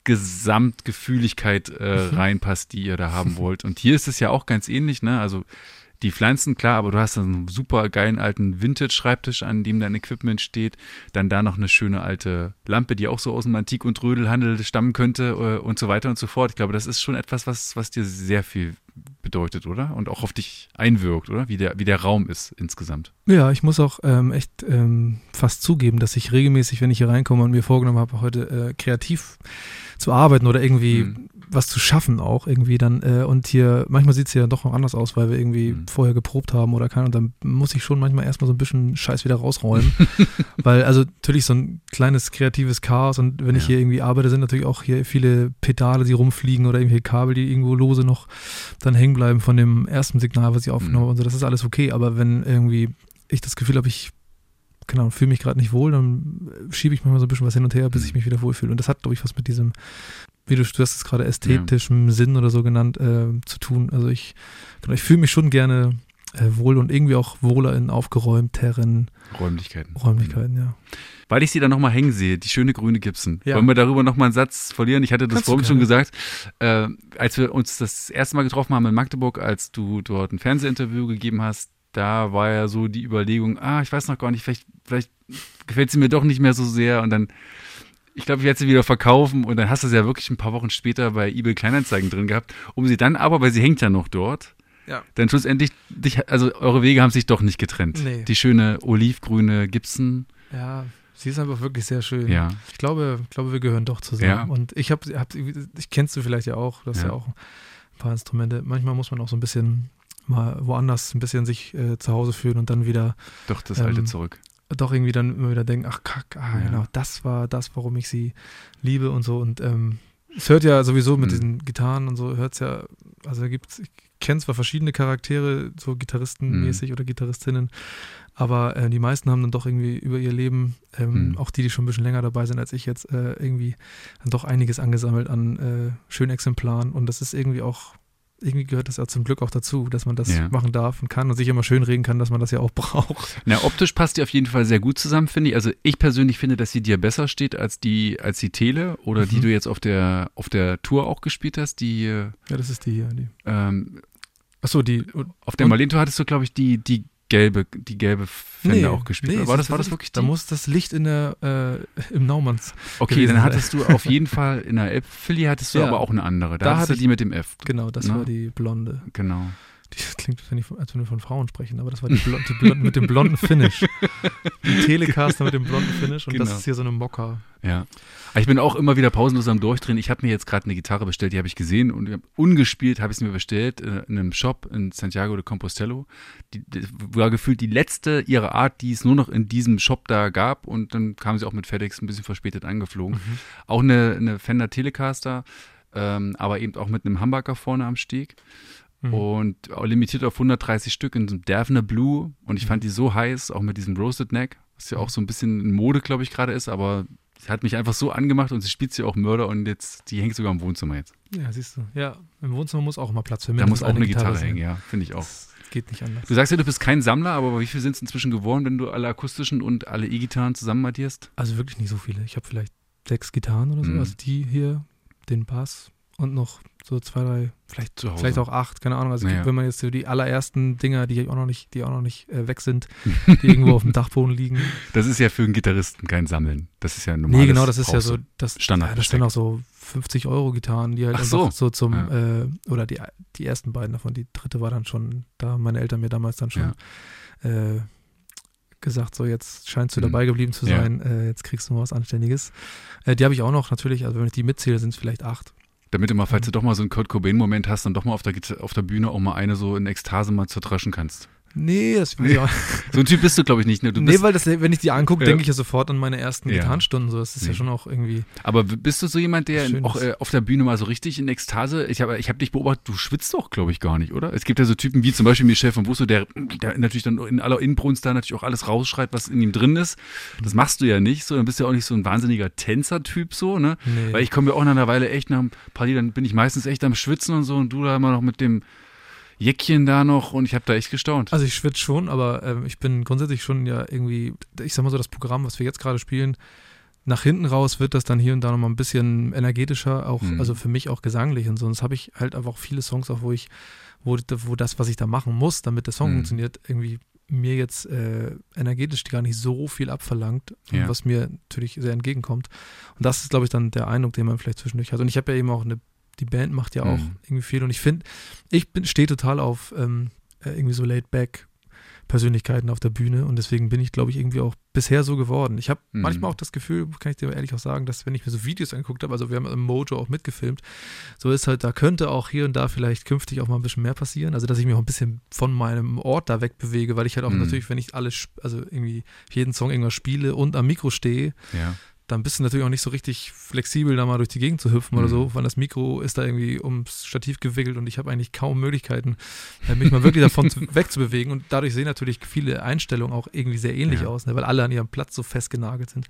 Gesamtgefühligkeit äh, reinpasst, die ihr da haben wollt. Und hier ist es ja auch ganz ähnlich, ne? Also die Pflanzen, klar, aber du hast einen super geilen alten Vintage-Schreibtisch, an dem dein Equipment steht. Dann da noch eine schöne alte Lampe, die auch so aus dem Antik- und Rödelhandel stammen könnte äh, und so weiter und so fort. Ich glaube, das ist schon etwas, was, was dir sehr viel bedeutet, oder? Und auch auf dich einwirkt, oder? Wie der, wie der Raum ist insgesamt. Ja, ich muss auch ähm, echt ähm, fast zugeben, dass ich regelmäßig, wenn ich hier reinkomme und mir vorgenommen habe, heute äh, kreativ zu arbeiten oder irgendwie Mhm. Was zu schaffen auch irgendwie dann äh, und hier, manchmal sieht es ja doch noch anders aus, weil wir irgendwie Mhm. vorher geprobt haben oder kann und dann muss ich schon manchmal erstmal so ein bisschen Scheiß wieder rausräumen, weil also natürlich so ein kleines kreatives Chaos und wenn ich Ja. hier irgendwie arbeite, sind natürlich auch hier viele Pedale, die rumfliegen oder irgendwelche Kabel, die irgendwo lose noch dann hängen bleiben von dem ersten Signal, was ich aufgenommen Mhm. habe und so, das ist alles okay, aber wenn irgendwie ich das Gefühl habe, ich genau, fühle mich gerade nicht wohl, dann schiebe ich manchmal so ein bisschen was hin und her, bis Mhm. ich mich wieder wohlfühle. Und das hat, glaube ich, was mit diesem, wie du, du hast es gerade ästhetischem Sinn oder so genannt, äh, zu tun. Also ich, genau, ich fühle mich schon gerne äh, wohl und irgendwie auch wohler in aufgeräumteren Räumlichkeiten. Räumlichkeiten, ja. Weil ich sie da nochmal hängen sehe, die schöne grüne Gibson. Ja. Wollen wir darüber nochmal einen Satz verlieren? Ich hatte das Kannst vorhin schon gesagt, äh, als wir uns das erste Mal getroffen haben in Magdeburg, als du dort ein Fernsehinterview gegeben hast, da war ja so die Überlegung, ah, ich weiß noch gar nicht, vielleicht, vielleicht gefällt sie mir doch nicht mehr so sehr und dann, ich glaube, ich werde sie wieder verkaufen und dann hast du sie ja wirklich ein paar Wochen später bei eBay Kleinanzeigen drin gehabt, um sie dann aber, weil sie hängt ja noch dort, Ja. dann schlussendlich, dich, also eure Wege haben sich doch nicht getrennt. Nee. Die schöne olivgrüne Gibson, Ja, sie ist einfach wirklich sehr schön. ja. Ich glaube, glaube, wir gehören doch zusammen. Ja. Und ich habe, hab, ich kennst du vielleicht ja auch, das Ja. ja auch ein paar Instrumente. Manchmal muss man auch so ein bisschen mal woanders ein bisschen sich äh, zu Hause fühlen und dann wieder Doch, das alte Ähm, zurück. Doch irgendwie dann immer wieder denken, ach kack, ah, Ja. genau, das war das, warum ich sie liebe und so. Und ähm, es hört ja sowieso mit Mhm. diesen Gitarren und so, hört es ja, also da gibt's, ich kenne zwar verschiedene Charaktere, so Gitarristenmäßig Mhm. oder Gitarristinnen, aber äh, die meisten haben dann doch irgendwie über ihr Leben, ähm, Mhm. auch die, die schon ein bisschen länger dabei sind als ich jetzt, äh, irgendwie dann doch einiges angesammelt an äh, schönen Exemplaren. Und das ist irgendwie auch, irgendwie gehört das ja zum Glück auch dazu, dass man das Ja. machen darf und kann und sich immer schön reden kann, dass man das ja auch braucht. Na, optisch passt die auf jeden Fall sehr gut zusammen, finde ich. Also ich persönlich finde, dass sie dir besser steht als die, als die Tele oder die Mhm. du jetzt auf der, auf der Tour auch gespielt hast. Die, Ja, das ist die hier. Die. ähm, Achso, die. auf der Malento hattest du, glaube ich, die, die gelbe, die gelbe Fender auch gespielt. nee, war, es das, war das wirklich die? Da muss das Licht in der, äh, im Naumanns. okay, dann hattest du auf jeden Fall in der Elbphilly hattest du Ja. aber auch eine andere. Da, Da hattest hatte du die mit dem F. Genau, das Na? war die blonde. Genau. Das klingt, als wenn, ich, als wenn wir von Frauen sprechen, aber das war die, Blo die Blonde mit dem blonden Finish. Die Telecaster mit dem blonden Finish und das Genau. ist hier so eine Mokka. Ja. Aber ich bin auch immer wieder pausenlos am Durchdrehen. Ich habe mir jetzt gerade eine Gitarre bestellt, die habe ich gesehen und ungespielt habe ich sie mir bestellt äh, in einem Shop in Santiago de Compostelo. Die, die war gefühlt die letzte ihrer Art, die es nur noch in diesem Shop da gab und dann kam sie auch mit FedEx ein bisschen verspätet angeflogen. Auch eine, eine Fender Telecaster, ähm, aber eben auch mit einem Hamburger vorne am Steg Mhm. und limitiert auf 130 Stück in so einem Daphne Blue und ich fand die so heiß, auch mit diesem Roasted Neck, was ja auch so ein bisschen in Mode, glaube ich, gerade ist, aber sie hat mich einfach so angemacht und sie spielt sie auch Mörder und jetzt, die hängt sogar im Wohnzimmer jetzt. Ja, siehst du. Ja, im Wohnzimmer muss auch immer Platz für Da muss auch eine Gitarre, sein. hängen, ja, finde ich auch. Das geht nicht anders. Du sagst ja, du bist kein Sammler, aber wie viel sind es inzwischen geworden, wenn du alle akustischen und alle E-Gitarren zusammen addierst? Also wirklich nicht so viele. Ich habe vielleicht sechs Gitarren oder so. Mhm. Also die hier, den Bass und noch so zwei, drei, vielleicht, Zu Hause. vielleicht auch acht, keine Ahnung. Also Naja. wenn man jetzt so die allerersten Dinger, die auch noch nicht, die auch noch nicht äh, weg sind, die irgendwo auf dem Dachboden liegen. Das ist ja für einen Gitarristen kein Sammeln. Das ist ja normal. Nee, genau, das ist ja so, das, Standard- ja, das sind auch so 50 Euro Gitarren, die halt Ach so. so, zum, Ja. äh, oder die, die ersten beiden davon, die dritte war dann schon, da haben meine Eltern mir damals dann schon äh, gesagt, so jetzt scheinst du Mhm. dabei geblieben zu Ja. sein, äh, jetzt kriegst du mal was Anständiges. Äh, die habe ich auch noch natürlich, also wenn ich die mitzähle, sind es vielleicht acht. Damit du mal, falls du doch mal so einen Kurt Cobain-Moment hast, dann doch mal auf der, auf der Bühne auch mal eine so in Ekstase mal zertröschen kannst. Nee, das ja. So ein Typ bist du, glaube ich, nicht. Ne? Du Nee, weil das, wenn ich die angucke, Ja. denke ich ja sofort an meine ersten Ja. Gitarrenstunden. So. Das ist ja Mhm. schon auch irgendwie. aber bist du so jemand, der Schönes. auch äh, auf der Bühne mal so richtig in Ekstase, ich habe ich hab dich beobachtet, du schwitzt doch, glaube ich, gar nicht, oder? Es gibt ja so Typen wie zum Beispiel Michel von Busso, der, der natürlich dann in aller Inbrunst da natürlich auch alles rausschreit, was in ihm drin ist. Das machst du ja nicht so, dann bist du ja auch nicht so ein wahnsinniger Tänzer-Typ so, ne? Nee. Weil ich komme ja auch nach einer Weile echt nach ein paar Liedern, bin ich meistens echt am Schwitzen und so und du da immer noch mit dem Jäckchen da noch und ich habe da echt gestaunt. Also ich schwitze schon, aber ähm, ich bin grundsätzlich schon ja irgendwie, ich sag mal so, das Programm, was wir jetzt gerade spielen, nach hinten raus wird das dann hier und da nochmal ein bisschen energetischer, auch, Mhm. also für mich auch gesanglich und so. Und das habe ich halt einfach auch viele Songs, auch wo ich, wo, wo das, was ich da machen muss, damit der Song Mhm. funktioniert, irgendwie mir jetzt äh, energetisch gar nicht so viel abverlangt, Ja. was mir natürlich sehr entgegenkommt. Und das ist, glaube ich, dann der Eindruck, den man vielleicht zwischendurch hat. Und ich habe ja eben auch eine, die Band macht ja auch Mhm. irgendwie viel. Und ich finde, ich stehe total auf ähm, äh, irgendwie so laid-back Persönlichkeiten auf der Bühne und deswegen bin ich, glaube ich, irgendwie auch bisher so geworden. Ich habe Mhm. manchmal auch das Gefühl, kann ich dir ehrlich auch sagen, dass wenn ich mir so Videos angeguckt habe, also wir haben im Mojo auch mitgefilmt, so ist halt, da könnte auch hier und da vielleicht künftig auch mal ein bisschen mehr passieren. Also dass ich mich auch ein bisschen von meinem Ort da wegbewege, weil ich halt auch Mhm. natürlich, wenn ich alles, also irgendwie jeden Song irgendwas spiele und am Mikro stehe, ja. Dann bist du natürlich auch nicht so richtig flexibel, da mal durch die Gegend zu hüpfen oder Mhm. so, weil das Mikro ist da irgendwie ums Stativ gewickelt und ich habe eigentlich kaum Möglichkeiten, äh, mich mal wirklich davon zu, wegzubewegen. Und dadurch sehen natürlich viele Einstellungen auch irgendwie sehr ähnlich Ja. aus, ne, weil alle an ihrem Platz so festgenagelt sind.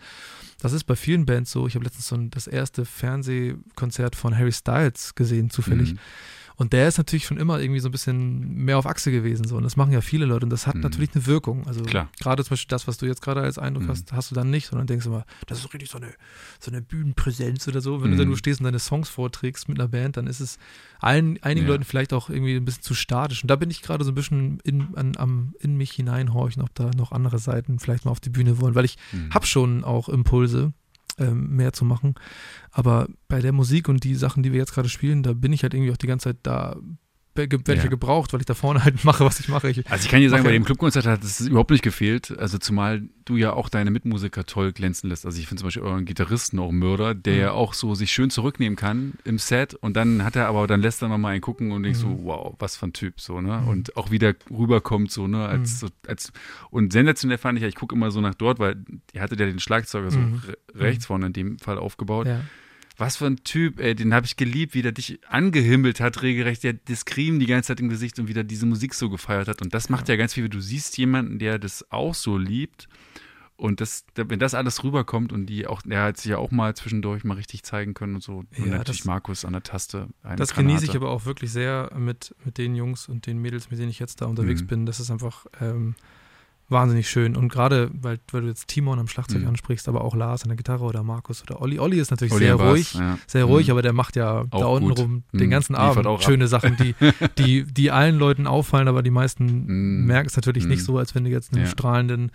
Das ist bei vielen Bands so. Ich habe letztens so ein, das erste Fernsehkonzert von Harry Styles gesehen, zufällig. Mhm. Und der ist natürlich schon immer irgendwie so ein bisschen mehr auf Achse gewesen. So. Und das machen ja viele Leute. Und das hat Mhm. natürlich eine Wirkung. Also Klar. gerade zum Beispiel das, was du jetzt gerade als Eindruck Mhm. hast, hast du dann nicht, sondern denkst immer, das ist richtig so eine, so eine Bühnenpräsenz oder so. Wenn Mhm. du da nur stehst und deine Songs vorträgst mit einer Band, dann ist es allen, einigen Ja. Leuten vielleicht auch irgendwie ein bisschen zu statisch. Und da bin ich gerade so ein bisschen in, an, am, in mich hineinhorchen, ob da noch andere Seiten vielleicht mal auf die Bühne wollen. Weil ich Mhm. habe schon auch Impulse, mehr zu machen. Aber bei der Musik und die Sachen, die wir jetzt gerade spielen, da bin ich halt irgendwie auch die ganze Zeit da, ich Ja. gebraucht, weil ich da vorne halt mache, was ich mache. Ich, Also ich kann dir sagen, bei dem Clubkonzert hat es überhaupt nicht gefehlt. Also zumal du ja auch deine Mitmusiker toll glänzen lässt. Also ich finde zum Beispiel euren Gitarristen auch Mörder, der Mhm. ja auch so sich schön zurücknehmen kann im Set und dann hat er aber, dann lässt er noch mal einen gucken und denkst Mhm. so, wow, was für ein Typ so, ne? Mhm. Und auch wieder rüberkommt so, ne? Als, Mhm. so, als und sensationell fand ich ja, ich gucke immer so nach dort, weil ihr hattet ja den Schlagzeuger so Mhm. re rechts vorne in dem Fall aufgebaut. ja. Was für ein Typ, ey, den habe ich geliebt, wie der dich angehimmelt hat, regelrecht, der das Cream die ganze Zeit im Gesicht und wieder diese Musik so gefeiert hat. Und das macht ja, ganz viel, du siehst jemanden, der das auch so liebt. Und das, wenn das alles rüberkommt und die auch, der hat sich ja auch mal zwischendurch mal richtig zeigen können und so. Und Ja, natürlich das- Markus an der Taste. Das Granate. genieße ich aber auch wirklich sehr mit, mit den Jungs und den Mädels, mit denen ich jetzt da unterwegs Mhm. bin. Das ist einfach ähm, wahnsinnig schön. Und gerade, weil, weil du jetzt Timon am Schlagzeug Mhm. ansprichst, aber auch Lars an der Gitarre oder Markus oder Olli. Olli ist natürlich Olli sehr Bass, ruhig. ja. Sehr ruhig, Mhm. aber der macht ja da Auch unten gut. rum Mhm. den ganzen Liefert Abend ab. schöne Sachen, die, die, die allen Leuten auffallen, aber die meisten Mhm. merken es natürlich Mhm. nicht so, als wenn du jetzt einen Ja. strahlenden,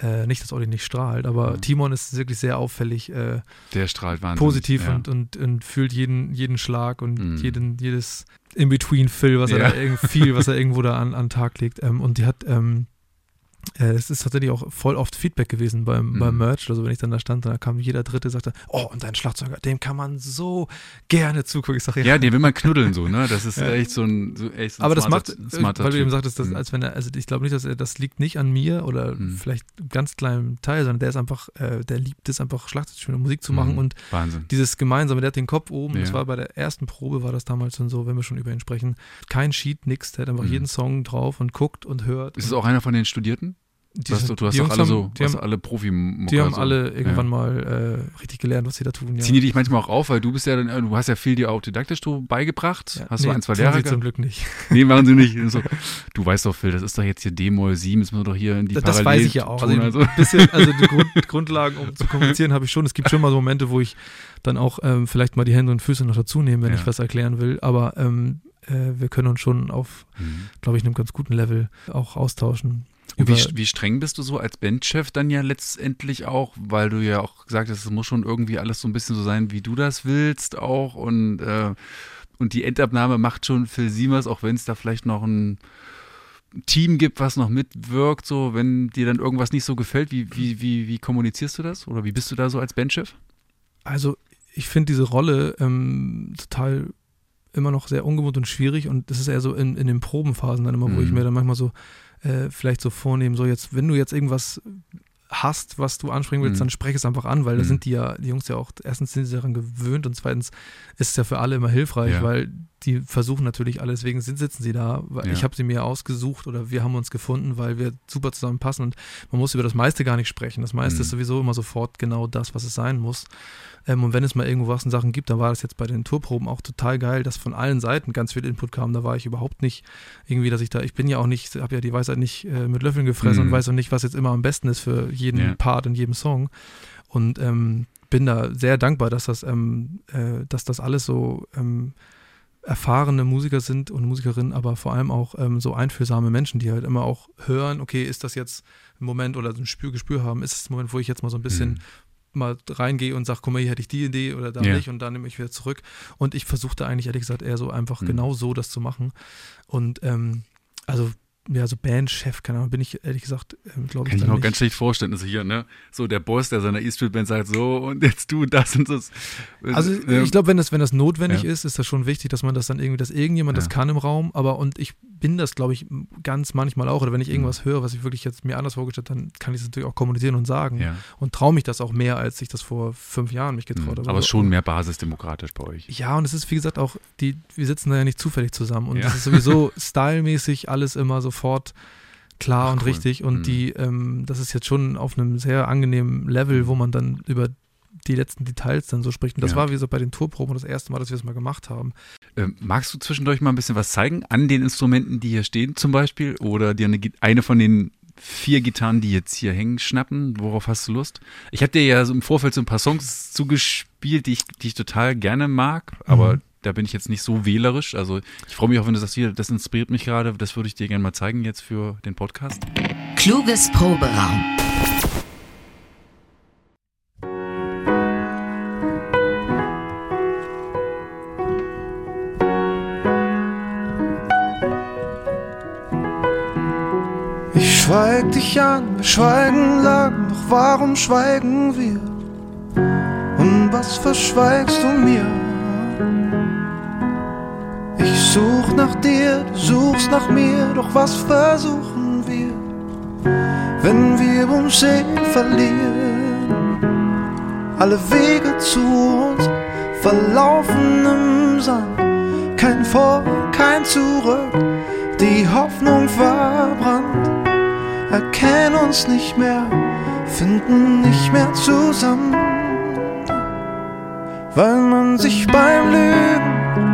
äh, nicht, dass Olli nicht strahlt, aber Mhm. Timon ist wirklich sehr auffällig, äh, Der strahlt wahnsinnig. positiv ja. und, und, und fühlt jeden, jeden Schlag und Mhm. jeden, jedes In-Between-Fill, was er Ja. da irgend- viel, was er irgendwo da an, an den Tag legt. Ähm, und die hat, ähm, äh, es ist tatsächlich auch voll oft Feedback gewesen beim, Mhm. beim Merch. Also wenn ich dann da stand, da kam jeder Dritte, sagte, oh, und dein Schlagzeuger, dem kann man so gerne zugucken. Ich sage, Ja, den will man knuddeln so, ne? Das ist Ja. echt so ein, so echt so ein aber das smarter, macht, smarter weil du eben sagtest, dass, Mhm. als wenn er, also ich glaube nicht, dass er, das liegt nicht an mir oder Mhm. vielleicht ganz kleinen Teil, sondern der ist einfach, äh, der liebt es einfach, Schlagzeug Musik zu machen Mhm. und Wahnsinn. dieses gemeinsame, der hat den Kopf oben, das Ja. war bei der ersten Probe, war das damals schon so, wenn wir schon über ihn sprechen, kein Sheet, nix, der hat einfach Mhm. jeden Song drauf und guckt und hört. Ist es auch einer von den Studierten? Die, Du hast, sind- du hast die doch Jungs alle haben, so, die haben, alle profi die haben alle irgendwann mal äh, richtig gelernt, was sie da tun. Ja. Ziehen die dich manchmal auch auf, weil du bist ja, dann- du hast ja viel dir autodidaktisch so beigebracht. Ja, hast du nee, ein, zwei tun Lehrer sie zum? Glück nicht. Nee, machen sie nicht. So, du weißt doch, Phil, das ist doch jetzt hier D-Moll 7, jetzt müssen wir doch hier in die Das, das weiß ich ja auch. Also, Parallelton- ein bisschen, also die Grund, Grundlagen, um zu kommunizieren, habe ich schon. Es gibt schon mal so Momente, wo ich dann auch ähm, vielleicht mal die Hände und Füße noch dazu nehme, wenn Ja. ich was erklären will. Aber ähm, äh, wir können uns schon auf, Mhm. glaube ich, einem ganz guten Level auch austauschen. Und wie, Über- wie streng bist du so als Bandchef dann ja letztendlich auch, weil du ja auch gesagt hast, es muss schon irgendwie alles so ein bisschen so sein, wie du das willst auch und, äh, und die Endabnahme macht schon Phil Siemers, auch wenn es da vielleicht noch ein Team gibt, was noch mitwirkt, so wenn dir dann irgendwas nicht so gefällt, wie, wie, wie, wie kommunizierst du das oder wie bist du da so als Bandchef? Also ich finde diese Rolle ähm, total immer noch sehr ungewohnt und schwierig und das ist eher so in, in den Probenphasen dann immer, wo ich Mhm. mir dann manchmal so äh, vielleicht so vornehme, so jetzt, wenn du jetzt irgendwas hast, was du ansprechen willst, Mhm. dann spreche es einfach an, weil da Mhm. sind die ja, die Jungs ja auch, erstens sind sie daran gewöhnt und zweitens ist es ja für alle immer hilfreich, Ja. weil die versuchen natürlich alle, deswegen sind, sitzen sie da, weil Ja. ich habe sie mir ausgesucht oder wir haben uns gefunden, weil wir super zusammenpassen und man muss über das meiste gar nicht sprechen. Das meiste Mhm. ist sowieso immer sofort genau das, was es sein muss. Ähm, und wenn es mal irgendwo was in Sachen gibt, dann war das jetzt bei den Tourproben auch total geil, dass von allen Seiten ganz viel Input kam. Da war ich überhaupt nicht irgendwie, dass ich da, ich bin ja auch nicht, habe ja die Weisheit nicht äh, mit Löffeln gefressen Mhm. und weiß auch nicht, was jetzt immer am besten ist für jeden Ja. Part in jedem Song. Und ähm, bin da sehr dankbar, dass das, ähm, äh, dass das alles so ähm, erfahrene Musiker sind und Musikerinnen, aber vor allem auch ähm, so einfühlsame Menschen, die halt immer auch hören, okay, ist das jetzt ein Moment oder so ein Spür, Gespür haben, ist es ein Moment, wo ich jetzt mal so ein bisschen Mhm. mal reingehe und sage, guck mal, hier hätte ich die Idee oder da Ja. nicht und dann nehme ich wieder zurück. Und ich versuchte eigentlich ehrlich gesagt eher so einfach Mhm. genau so das zu machen. Und ähm, also ja, so Bandchef, keine Ahnung, bin ich ehrlich gesagt, ähm, glaube ich, Kann ich mir auch nicht. ganz schlecht vorstellen, also hier, ne, so der Boss, der seiner E-Street-Band sagt, so, und jetzt du das und das. Also Ja. ich glaube, wenn das, wenn das notwendig Ja. ist, ist das schon wichtig, dass man das dann irgendwie, dass irgendjemand das Ja. kann im Raum, aber und ich bin das, glaube ich, ganz manchmal auch, oder wenn ich Mhm. irgendwas höre, was ich wirklich jetzt mir anders vorgestellt habe, dann kann ich es natürlich auch kommunizieren und sagen ja. und traue mich das auch mehr, als ich das vor fünf Jahren mich getraut Mhm. habe. Aber schon mehr basisdemokratisch bei euch. Ja, und es ist, wie gesagt, auch, die, wir sitzen da ja nicht zufällig zusammen. Und es ist sowieso stylmäßig alles immer sofort klar Ach, und cool. richtig. Und Mhm. die, ähm, das ist jetzt schon auf einem sehr angenehmen Level, wo man dann über die letzten Details dann so spricht. Und das Ja. war wie gesagt bei den Tourproben das erste Mal, dass wir das mal gemacht haben. Ähm, magst du zwischendurch mal ein bisschen was zeigen an den Instrumenten, die hier stehen zum Beispiel? Oder dir eine, eine von den vier Gitarren, die jetzt hier hängen, schnappen? Worauf hast du Lust? Ich habe dir ja so im Vorfeld so ein paar Songs zugespielt, die ich, die ich total gerne mag, aber Mhm. Da bin ich jetzt nicht so wählerisch. Also ich freue mich auch, wenn du sagst, hier, das inspiriert mich gerade, das würde ich dir gerne mal zeigen jetzt für den Podcast. Kluges Proberaum. Ich schweig dich an, wir schweigen lang, doch warum schweigen wir? Und was verschweigst du mir? Ich such nach dir, du suchst nach mir, doch was versuchen wir, wenn wir uns eh verlieren? Alle Wege zu uns verlaufen im Sand, kein Vor, kein Zurück, die Hoffnung verbrannt erkennen uns nicht mehr, finden nicht mehr zusammen, weil man sich beim Lügen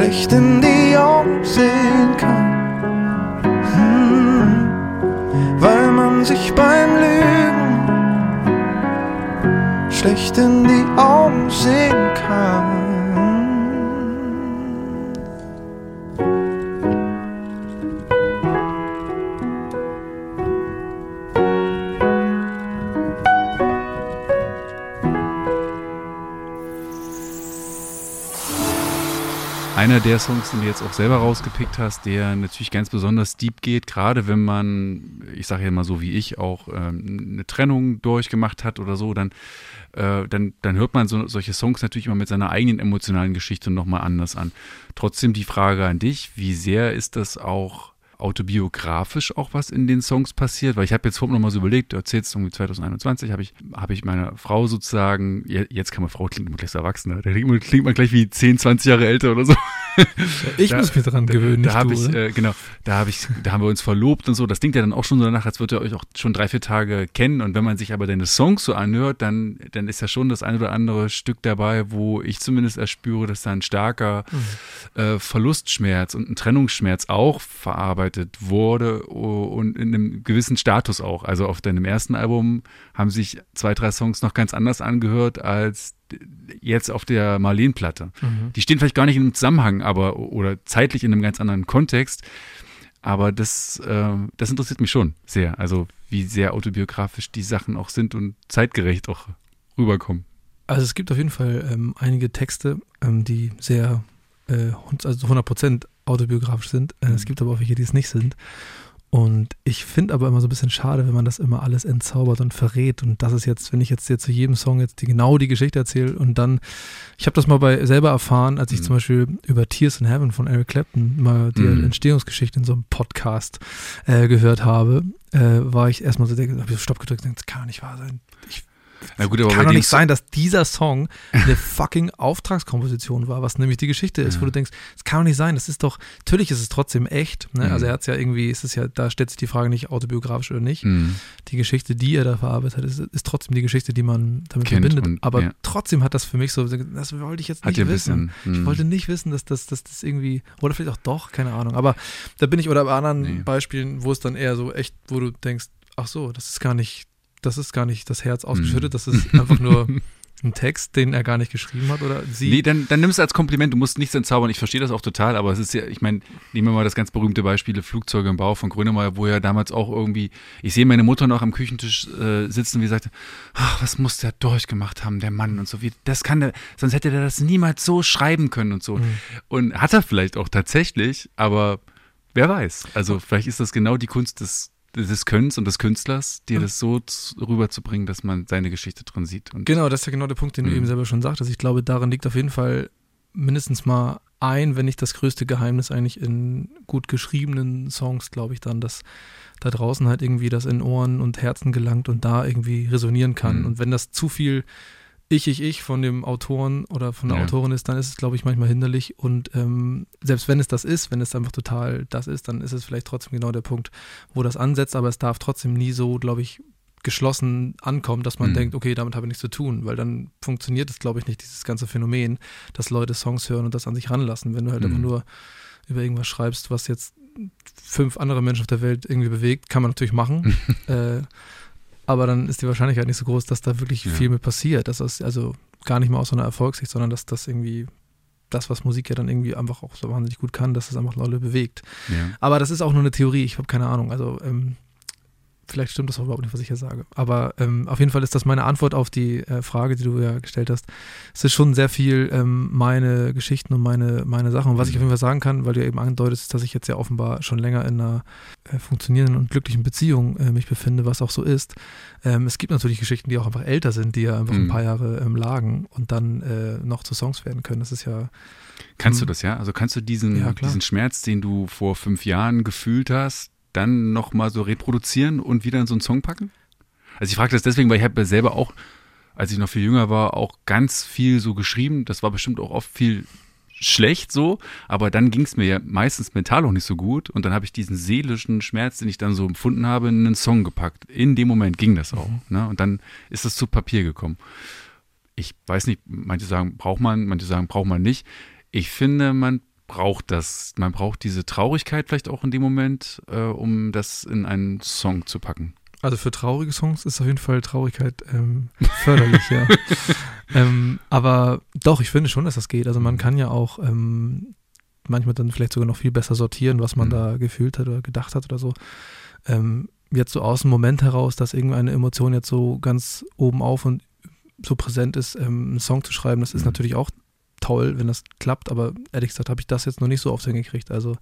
schlecht in die Augen sehen kann. Hm, weil man sich beim Lügen schlecht in die Augen sehen kann. Einer der Songs, den du jetzt auch selber rausgepickt hast, der natürlich ganz besonders deep geht, gerade wenn man, ich sage ja mal so wie ich, auch ähm, eine Trennung durchgemacht hat oder so, dann, äh, dann, dann hört man so, solche Songs natürlich immer mit seiner eigenen emotionalen Geschichte nochmal anders an. Trotzdem die Frage an dich, wie sehr ist das auch autobiografisch auch was in den Songs passiert, weil ich habe jetzt vorhin noch mal so überlegt, du erzählst irgendwie 2021, habe ich, habe ich meiner Frau sozusagen, je- jetzt kann man Frau klingt immer gleich so erwachsen, ne? da klingt man, klingt man gleich wie 10, 20 Jahre älter oder so. Ich Da- muss mich dran gewöhnen, Da nicht habe ich, äh, genau, da habe ich, da haben wir uns verlobt und so. Das klingt ja dann auch schon so danach, als würdet ihr euch auch schon drei, vier Tage kennen. Und wenn man sich aber deine Songs so anhört, dann, dann ist ja schon das ein oder andere Stück dabei, wo ich zumindest erspüre, dass da ein starker äh, Verlustschmerz und ein Trennungsschmerz auch verarbeitet wurde o- und in einem gewissen Status auch. Also auf deinem ersten Album haben sich zwei, drei Songs noch ganz anders angehört als jetzt auf der Marleen-Platte. Mhm. Die stehen vielleicht gar nicht in einem Zusammenhang, aber oder zeitlich in einem ganz anderen Kontext. Aber das, äh, das interessiert mich schon sehr. Also wie sehr autobiografisch die Sachen auch sind und zeitgerecht auch rüberkommen. Also es gibt auf jeden Fall ähm, einige Texte, ähm, die sehr, äh, also 100% autobiografisch sind. Äh, Es Mhm. gibt aber auch welche, die es nicht sind. Und ich finde aber immer so ein bisschen schade, wenn man das immer alles entzaubert und verrät. Und das ist jetzt, wenn ich jetzt, jetzt zu jedem Song jetzt die, genau die Geschichte erzähle und dann, ich habe das mal bei selber erfahren, als ich Mhm. zum Beispiel über Tears in Heaven von Eric Clapton mal die Mhm. Entstehungsgeschichte in so einem Podcast äh, gehört habe, äh, war ich erstmal so, habe ich so Stopp gedrückt und das kann nicht wahr sein. Ich Na gut, aber kann doch nicht sein, dass dieser Song eine fucking Auftragskomposition war, was nämlich die Geschichte ist, Ja. wo du denkst, das kann doch nicht sein, das ist doch, natürlich ist es trotzdem echt, ne? Mhm. also er hat es ja irgendwie, es ist ja, da stellt sich die Frage nicht autobiografisch oder nicht, Mhm. die Geschichte, die er da verarbeitet hat, ist, ist trotzdem die Geschichte, die man damit Kennt verbindet, und- aber ja. trotzdem hat das für mich so, das wollte ich jetzt nicht wissen. bisschen. Ich mhm. wollte nicht wissen, dass das, dass das irgendwie, oder vielleicht auch doch, keine Ahnung. Aber da bin ich, oder bei anderen Nee. Beispielen, wo es dann eher so echt, wo du denkst, ach so, das ist gar nicht, das ist gar nicht das Herz ausgeschüttet, Mhm. das ist einfach nur ein Text, den er gar nicht geschrieben hat oder sie. Nee, dann, dann nimm es als Kompliment, du musst nichts entzaubern. Ich verstehe das auch total, aber es ist ja, ich meine, nehmen wir mal das ganz berühmte Beispiel Flugzeuge im Bau von Grönemeyer, wo er damals auch irgendwie, ich sehe meine Mutter noch am Küchentisch äh, sitzen, wie sie sagte, ach, was muss der durchgemacht haben, der Mann und so, wie, das kann der, sonst hätte der das niemals so schreiben können und so. Mhm. Und hat er vielleicht auch tatsächlich, aber wer weiß. Also vielleicht ist das genau die Kunst des, des Könnens und des Künstlers, dir Mhm. das so rüberzubringen, dass man seine Geschichte drin sieht. Genau, das ist ja genau der Punkt, den du Mhm. eben selber schon sagtest. Ich glaube, darin liegt auf jeden Fall mindestens mal ein, wenn nicht das größte Geheimnis eigentlich in gut geschriebenen Songs, glaube ich dann, dass da draußen halt irgendwie das in Ohren und Herzen gelangt und da irgendwie resonieren kann. Mhm. Und wenn das zu viel ich, ich, ich von dem Autoren oder von der Ja. Autorin ist, dann ist es, glaube ich, manchmal hinderlich. Und ähm, selbst wenn es das ist, wenn es einfach total das ist, dann ist es vielleicht trotzdem genau der Punkt, wo das ansetzt, aber es darf trotzdem nie so, glaube ich, geschlossen ankommen, dass man Mhm. denkt, okay, damit habe ich nichts zu tun, weil dann funktioniert es, glaube ich, nicht, dieses ganze Phänomen, dass Leute Songs hören und das an sich ranlassen. Wenn du halt Mhm. einfach nur über irgendwas schreibst, was jetzt fünf andere Menschen auf der Welt irgendwie bewegt, kann man natürlich machen. äh, aber dann ist die Wahrscheinlichkeit nicht so groß, dass da wirklich Ja. viel mit passiert. Das ist also gar nicht mal aus so einer Erfolgssicht, sondern dass das irgendwie das, was Musik ja dann irgendwie einfach auch so wahnsinnig gut kann, dass es einfach Leute bewegt. ja. Aber das ist auch nur eine Theorie, ich habe keine Ahnung. Also ähm, vielleicht stimmt das auch überhaupt nicht, was ich hier sage. Aber ähm, auf jeden Fall ist das meine Antwort auf die äh, Frage, die du ja gestellt hast. Es ist schon sehr viel ähm, meine Geschichten und meine, meine Sachen. Und was ich auf jeden Fall sagen kann, weil du ja eben andeutest, ist, dass ich jetzt ja offenbar schon länger in einer äh, funktionierenden und glücklichen Beziehung äh, mich befinde, was auch so ist. Ähm, es gibt natürlich Geschichten, die auch einfach älter sind, die ja einfach ein Mhm. paar Jahre ähm, lagen und dann äh, noch zu Songs werden können. Das ist ja Kannst du Mhm. das, ja? Also kannst du diesen, Ja, diesen Schmerz, den du vor fünf Jahren gefühlt hast, dann nochmal so reproduzieren und wieder in so einen Song packen? Also ich frage das deswegen, weil ich habe ja selber auch, als ich noch viel jünger war, auch ganz viel so geschrieben. Das war bestimmt auch oft viel schlecht so, aber dann ging es mir ja meistens mental auch nicht so gut und dann habe ich diesen seelischen Schmerz, den ich dann so empfunden habe, in einen Song gepackt. In dem Moment ging das auch. Mhm. Ne? Und dann ist es zu Papier gekommen. Ich weiß nicht, manche sagen, braucht man, manche sagen, braucht man nicht. Ich finde, man braucht das. Man braucht diese Traurigkeit vielleicht auch in dem Moment, äh, um das in einen Song zu packen. Also für traurige Songs ist auf jeden Fall Traurigkeit ähm, förderlich, ja. ähm, aber doch, ich finde schon, dass das geht. Also man kann ja auch ähm, manchmal dann vielleicht sogar noch viel besser sortieren, was man Mhm. da gefühlt hat oder gedacht hat oder so. Ähm, jetzt so aus dem Moment heraus, dass irgendeine Emotion jetzt so ganz oben auf und so präsent ist, ähm, einen Song zu schreiben, das ist Mhm. natürlich auch toll, wenn das klappt, aber ehrlich gesagt habe ich das jetzt noch nicht so oft hingekriegt. Also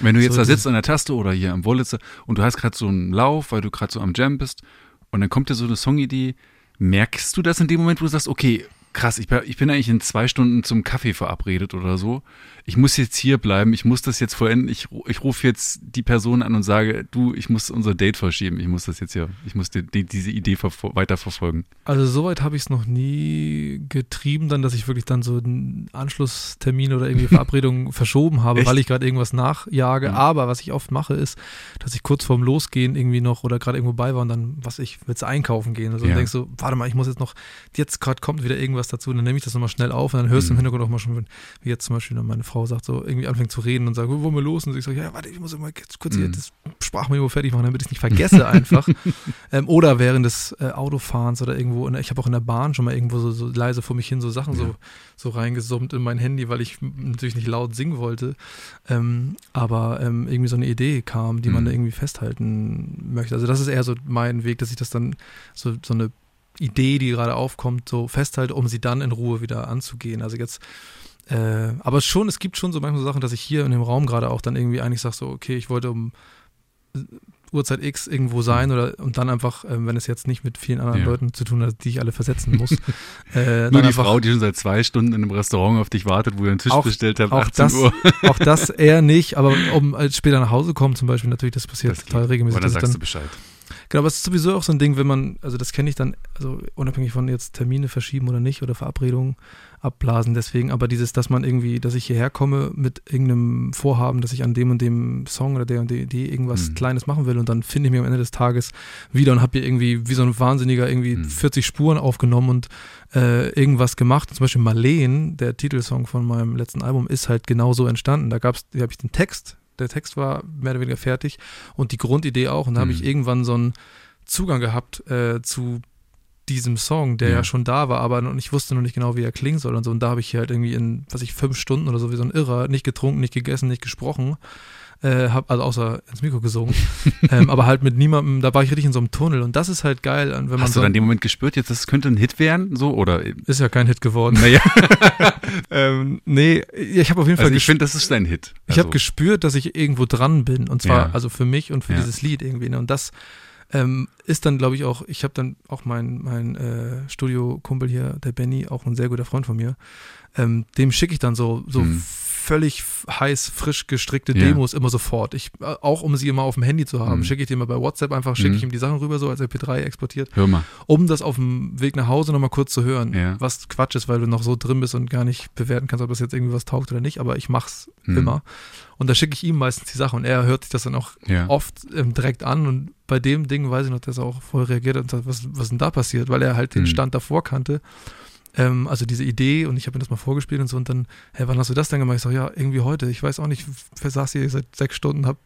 Wenn du jetzt So da sitzt an der Taste oder hier am Wollitzer und du hast gerade so einen Lauf, weil du gerade so am Jam bist und dann kommt dir so eine Songidee, merkst du das in dem Moment, wo du sagst, okay, krass, ich bin eigentlich in zwei Stunden zum Kaffee verabredet oder so. Ich muss jetzt hier bleiben, ich muss das jetzt vollenden. Ich, ich rufe jetzt die Person an und sage, du, ich muss unser Date verschieben. Ich muss das jetzt hier, ich muss die, die, diese Idee verfol- weiterverfolgen. Also soweit habe ich es noch nie getrieben, dann, dass ich wirklich dann so einen Anschlusstermin oder irgendwie Verabredung verschoben habe, Echt? weil ich gerade irgendwas nachjage. Ja. Aber was ich oft mache, ist, dass ich kurz vorm Losgehen irgendwie noch oder gerade irgendwo bei war und dann, was ich, willst einkaufen gehen? Also Ja. und denkst so, warte mal, ich muss jetzt noch, jetzt gerade kommt wieder irgendwas dazu, dann nehme ich das nochmal schnell auf und dann hörst du im Mhm. Hintergrund auch mal schon, wie jetzt zum Beispiel meine Frau sagt, so irgendwie anfängt zu reden und sagt, wo wollen wir los? Und ich sage, ja, warte, ich muss immer jetzt kurz hier Mhm. das Sprachmemo fertig machen, damit ich es nicht vergesse einfach. ähm, oder während des äh, Autofahrens oder irgendwo, in, ich habe auch in der Bahn schon mal irgendwo so, so leise vor mich hin so Sachen so, Ja. so reingesummt in mein Handy, weil ich natürlich nicht laut singen wollte. Ähm, aber ähm, irgendwie so eine Idee kam, die man Mhm. da irgendwie festhalten möchte. Also das ist eher so mein Weg, dass ich das dann so, so eine Idee, die gerade aufkommt, so festhalte, um sie dann in Ruhe wieder anzugehen. Also jetzt äh, aber schon, es gibt schon so manchmal so Sachen, dass ich hier in dem Raum gerade auch dann irgendwie eigentlich sage, so, okay, ich wollte um Uhrzeit X irgendwo sein oder und dann einfach, ähm, wenn es jetzt nicht mit vielen anderen Ja. Leuten zu tun hat, die ich alle versetzen muss. äh, Nur die einfach, Frau, die schon seit zwei Stunden in einem Restaurant auf dich wartet, wo ihr einen Tisch Auch- bestellt habt, auch 18 das, Uhr. auch das eher nicht, aber um äh, später nach Hause kommen zum Beispiel, natürlich, das passiert Das total geht. regelmäßig. Aber dann sagst dann, du Bescheid. Genau, aber es ist sowieso auch so ein Ding, wenn man, also das kenne ich dann, also unabhängig von jetzt Termine verschieben oder nicht oder Verabredungen abblasen, deswegen, aber dieses, dass man irgendwie, dass ich hierher komme mit irgendeinem Vorhaben, dass ich an dem und dem Song oder der und der Idee irgendwas Mhm. Kleines machen will und dann finde ich mich am Ende des Tages wieder und habe hier irgendwie wie so ein Wahnsinniger irgendwie Mhm. 40 Spuren aufgenommen und äh, irgendwas gemacht. Zum Beispiel Marleen, der Titelsong von meinem letzten Album, ist halt genauso entstanden. Da gab's, da habe ich den Text, der Text war mehr oder weniger fertig und die Grundidee auch. Und da habe Mhm. ich irgendwann so einen Zugang gehabt äh, zu diesem Song, der ja. Ja. schon da war, aber noch, ich wusste noch nicht genau, wie er klingen soll und so. Und da habe ich hier halt irgendwie in, was ich, fünf Stunden oder so wie so ein Irrer, nicht getrunken, nicht gegessen, nicht gesprochen. Äh, hab, also außer ins Mikro gesungen. ähm, aber halt mit niemandem, da war ich richtig in so einem Tunnel und das ist halt geil, wenn man Hast so, du dann in dem Moment gespürt, jetzt das könnte ein Hit werden? So, oder? ist ja kein Hit geworden. Naja, ähm, nee, ich habe auf jeden Fall also ich finde, das ist dein Hit. Ich also, habe gespürt, dass ich irgendwo dran bin. Und zwar Ja. also für mich und für Ja. dieses Lied irgendwie. Ne? Und das ähm, ist dann, glaube ich, auch, ich habe dann auch mein, mein äh, Studiokumpel hier, der Benny, auch ein sehr guter Freund von mir, ähm, dem schicke ich dann so, so Mhm. Völlig heiß, frisch gestrickte Ja. Demos immer sofort. Ich, äh, auch um sie immer auf dem Handy zu haben, Mhm. schicke ich dir immer bei WhatsApp einfach, schicke Mhm. ich ihm die Sachen rüber, so als MP3 exportiert Hör mal. um das auf dem Weg nach Hause nochmal kurz zu hören, Ja. was Quatsch ist, weil du noch so drin bist und gar nicht bewerten kannst, ob das jetzt irgendwie was taugt oder nicht, aber ich mach's Hm. immer. Und da schicke ich ihm meistens die Sache und er hört sich das dann auch Ja. oft ähm, direkt an und bei dem Ding weiß ich noch, dass er auch voll reagiert hat und sagt, was, was denn da passiert, weil er halt den Hm. Stand davor kannte. Ähm, also diese Idee und ich habe ihm das mal vorgespielt und so und dann, hey, wann hast du das denn gemacht? Ich sage, ja, irgendwie heute. Ich weiß auch nicht, ich saß hier seit sechs Stunden, habe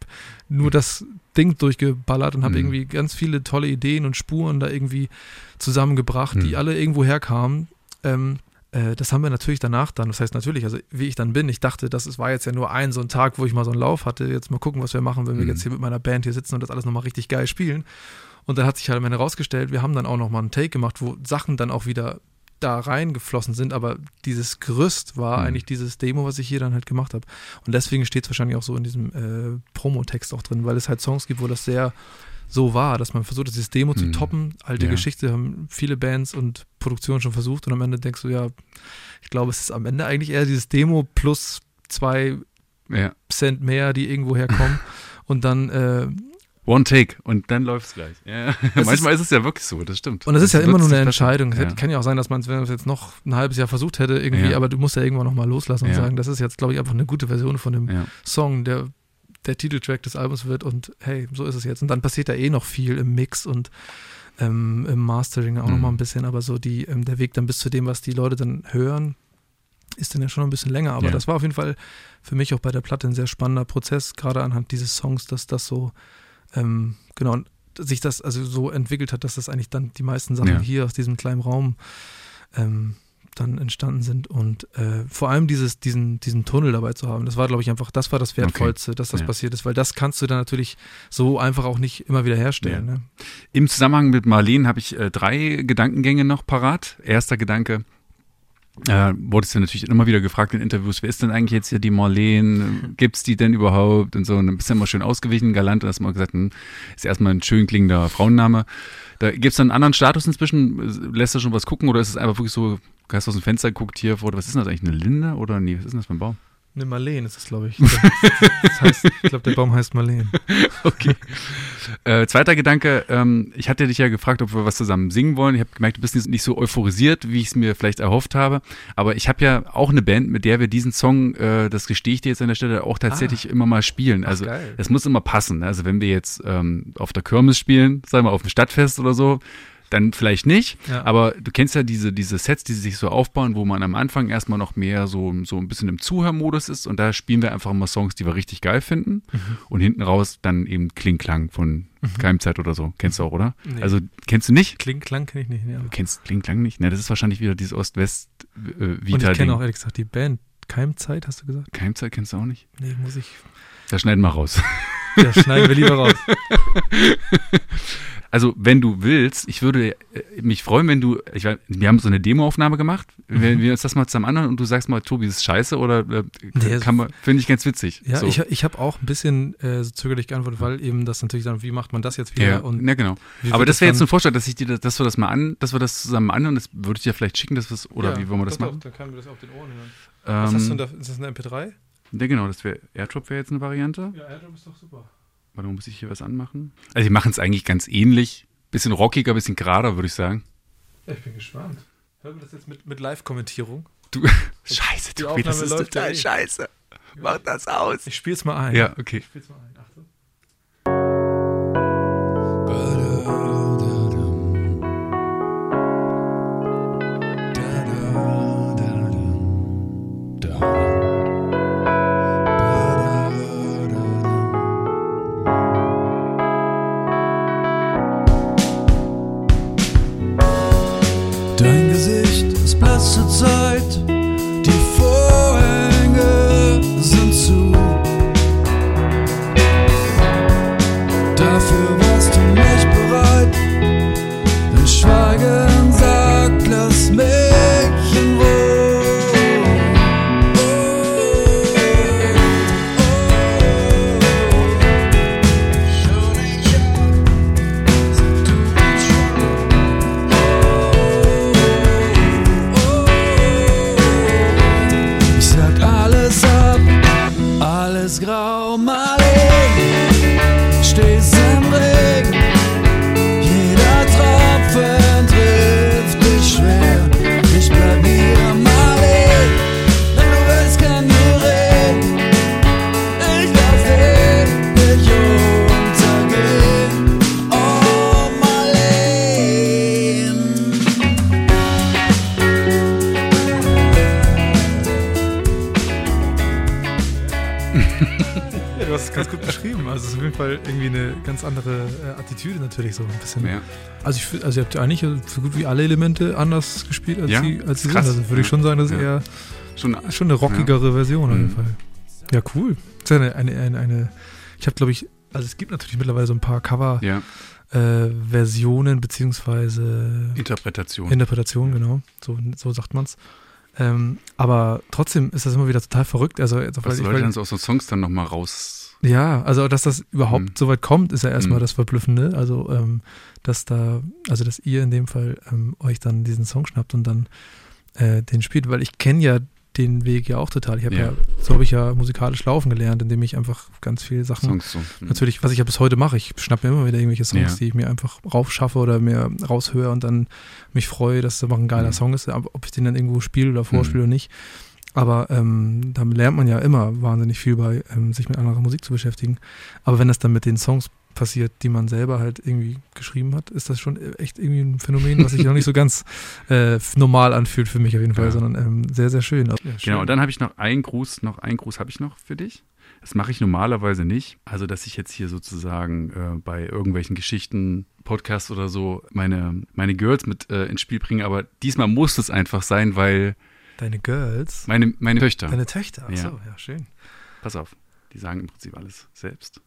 nur das Ding durchgeballert und habe Hm. irgendwie ganz viele tolle Ideen und Spuren da irgendwie zusammengebracht, die Hm. alle irgendwo herkamen. Ähm, äh, das haben wir natürlich danach dann, das heißt natürlich, also wie ich dann bin, ich dachte, das ist- war jetzt ja nur ein so ein Tag, wo ich mal so einen Lauf hatte, jetzt mal gucken, was wir machen, wenn wir Hm. jetzt hier mit meiner Band hier sitzen und das alles nochmal richtig geil spielen. Und dann hat sich halt am Ende rausgestellt, wir haben dann auch nochmal einen Take gemacht, wo Sachen dann auch wieder da reingeflossen sind, aber dieses Gerüst war Mhm. eigentlich dieses Demo, was ich hier dann halt gemacht habe. Und deswegen steht es wahrscheinlich auch so in diesem äh, Promo-Text auch drin, weil es halt Songs gibt, wo das sehr so war, dass man versucht, dieses Demo zu Mhm. toppen. Alte Ja. Geschichte haben viele Bands und Produktionen schon versucht und am Ende denkst du, ja, ich glaube, es ist am Ende eigentlich eher dieses Demo plus zwei ja. Cent mehr, die irgendwo herkommen. und dann äh, One Take und dann läuft's gleich. Ja. Es Manchmal ist, es ja wirklich so, das stimmt. Und das ist ja immer nur eine Entscheidung. Es hätte- kann ja auch sein, dass man es, es jetzt noch ein halbes Jahr versucht hätte, irgendwie, Ja. aber du musst ja irgendwann nochmal loslassen und Ja. sagen, das ist jetzt, glaube ich, einfach eine gute Version von dem Ja. ja. Song, der der Titeltrack des Albums wird und hey, so ist es jetzt. Und dann passiert da eh noch viel im Mix und ähm, im Mastering auch Mhm. nochmal ein bisschen, aber so die, ähm, der Weg dann bis zu dem, was die Leute dann hören, ist dann ja schon ein bisschen länger. Aber Ja. das war auf jeden Fall für mich auch bei der Platte ein sehr spannender Prozess, gerade anhand dieses Songs, dass das so, ähm, genau, und sich das also so entwickelt hat, dass das eigentlich dann die meisten Sachen Ja. hier aus diesem kleinen Raum ähm, dann entstanden sind und äh, vor allem dieses, diesen, diesen Tunnel dabei zu haben, das war, glaube ich, einfach, das war das Wertvollste, dass das Ja. passiert ist, weil das kannst du dann natürlich so einfach auch nicht immer wieder herstellen. Ja. Ne? Im Zusammenhang mit Marleen habe ich äh, drei Gedankengänge noch parat. Erster Gedanke, äh, wurdest du natürlich immer wieder gefragt in Interviews, wer ist denn eigentlich jetzt hier die Marleen? Gibt's die denn überhaupt? Und so, und dann bist du immer schön ausgewichen, galant, und hast mal gesagt, hm, ist erstmal ein schön klingender Frauenname. Da gibt's dann einen anderen Status inzwischen? Lässt du schon was gucken oder ist es einfach wirklich so, hast du aus dem Fenster geguckt hier vor, was ist denn das eigentlich, eine Linde oder nee, was ist denn das für ein Baum? Ne, Marleen ist es, glaube ich. Das heißt, ich glaube, der Baum heißt Marleen. Okay. Äh, zweiter Gedanke, ähm, ich hatte dich ja gefragt, ob wir was zusammen singen wollen. Ich habe gemerkt, du bist nicht, nicht so euphorisiert, wie ich es mir vielleicht erhofft habe. Aber ich habe ja auch eine Band, mit der wir diesen Song, äh, das gestehe ich dir jetzt an der Stelle, auch tatsächlich immer mal spielen. Also es muss immer passen. Also wenn wir jetzt ähm, auf der Kirmes spielen, sagen wir auf dem Stadtfest oder so, dann vielleicht nicht. Ja. Aber du kennst ja diese, diese Sets, die sich so aufbauen, wo man am Anfang erstmal noch mehr so, so ein bisschen im Zuhörmodus ist und da spielen wir einfach immer Songs, die wir richtig geil finden Mhm. und hinten raus dann eben Klingklang von Keimzeit oder so. Kennst du auch, oder? Nee. Also kennst du nicht? Klingklang kenne ich nicht. Ne, Du kennst Klingklang nicht? Ne, das ist wahrscheinlich wieder dieses Und ich kenne auch ehrlich gesagt die Band. Keimzeit, hast du gesagt? Keimzeit kennst du auch nicht? Nee, muss ich. Da schneiden wir raus. Ja, schneiden wir lieber raus. Also, wenn du willst, ich würde äh, mich freuen, wenn du, ich weiß, wir haben so eine Demoaufnahme gemacht, wenn wir uns das mal zusammen anhören und du sagst mal, Tobi, das ist scheiße oder äh, Nee, kann man, finde ich ganz witzig. Ja, so. ich, ich habe auch ein bisschen äh, so zögerlich geantwortet, weil eben das natürlich dann, wie macht man das jetzt wieder? ja, und ja, genau. Aber das wäre jetzt ein Vorschlag, dass ich dir, das- dass wir das mal an, dass wir das zusammen anhören, das würde ich dir vielleicht schicken, dass oder Ja, wie wollen wir das pass auf, machen? Dann können wir das auf den Ohren hören. Ähm, Was hast du denn da? Ist das eine MP3? Ja, genau, das wäre, Airdrop wäre jetzt eine Variante. Ja, Airdrop ist doch super. Warte, muss ich hier was anmachen? Also, die machen es eigentlich ganz ähnlich. Bisschen rockiger, bisschen gerader, würde ich sagen. Ja, ich bin gespannt. Hören wir das jetzt mit, mit Live-Kommentierung? Du, scheiße, Tobi, das ist total eh. scheiße. Mach das aus. Ich spiel's mal ein. Ja, okay. Ich spiel's mal ein. Also ihr habt ja eigentlich so gut wie alle Elemente anders gespielt als Ja, sie als sie sind. Also würde ich schon sagen, das ist Ja. eher Schon, schon eine rockigere Version auf jeden Mhm. Fall. Ja, cool. Das ist ja eine, eine, eine, eine ich habe glaube ich, also es gibt natürlich mittlerweile so ein paar Cover ja, äh, Versionen beziehungsweise Interpretation. Interpretation, genau. So, so sagt man's. Ähm, aber trotzdem ist das immer wieder total verrückt. Also, weil Was ich, Leute dann so aus so Songs dann nochmal raus. Ja, also dass das überhaupt Mhm. so weit kommt, ist ja erstmal Mhm. das Verblüffende. Also, ähm, dass da, also dass ihr in dem Fall ähm, euch dann diesen Song schnappt und dann äh, den spielt, weil ich kenne ja den Weg ja auch total. Ich habe ja. Ja. so habe ich ja musikalisch laufen gelernt, indem ich einfach ganz viele Sachen Songs so. Mhm. Natürlich, was ich ja bis heute mache, ich schnapp mir immer wieder irgendwelche Songs, Ja. die ich mir einfach raufschaffe oder mir raushöre und dann mich freue, dass es einfach ein geiler Mhm. Song ist, ob ich den dann irgendwo spiele oder vorspiele oder nicht. Aber ähm, da lernt man ja immer wahnsinnig viel bei, ähm, sich mit anderer Musik zu beschäftigen. Aber wenn das dann mit den Songs passiert, die man selber halt irgendwie geschrieben hat, ist das schon echt irgendwie ein Phänomen, was sich noch nicht so ganz äh, normal anfühlt für mich auf jeden Fall, Ja. sondern ähm, sehr, sehr schön. Ja, schön. Genau, und dann habe ich noch einen Gruß, noch einen Gruß habe ich noch für dich. Das mache ich normalerweise nicht. Also, dass ich jetzt hier sozusagen äh, bei irgendwelchen Geschichten, Podcasts oder so meine, meine Girls mit äh, ins Spiel bringe. Aber diesmal muss es einfach sein, weil Deine Girls, meine, meine Töchter, deine Töchter, achso, Ja. ja, schön. pass auf, die sagen im Prinzip alles selbst.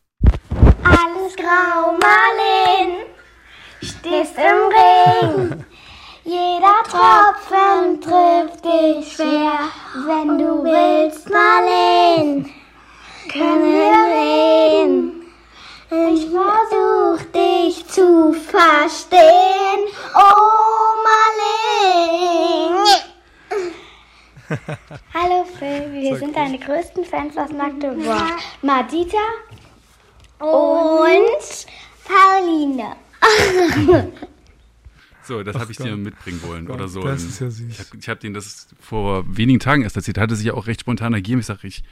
Alles grau, Marleen, stehst im Regen. Jeder Tropfen trifft dich schwer. Wenn du willst, Marleen, können wir reden. Ich versuch dich zu verstehen. Oh, Marleen. Hallo Phil, wir sind deine größten Fans aus Magdeburg. Madita und Pauline. So, das habe ich dir mitbringen wollen Gott, oder so. das ist ja süß. Ich habe hab denen das vor wenigen Tagen erst erzählt. Hatte sich ja auch recht spontan ergeben. Ich sage, ich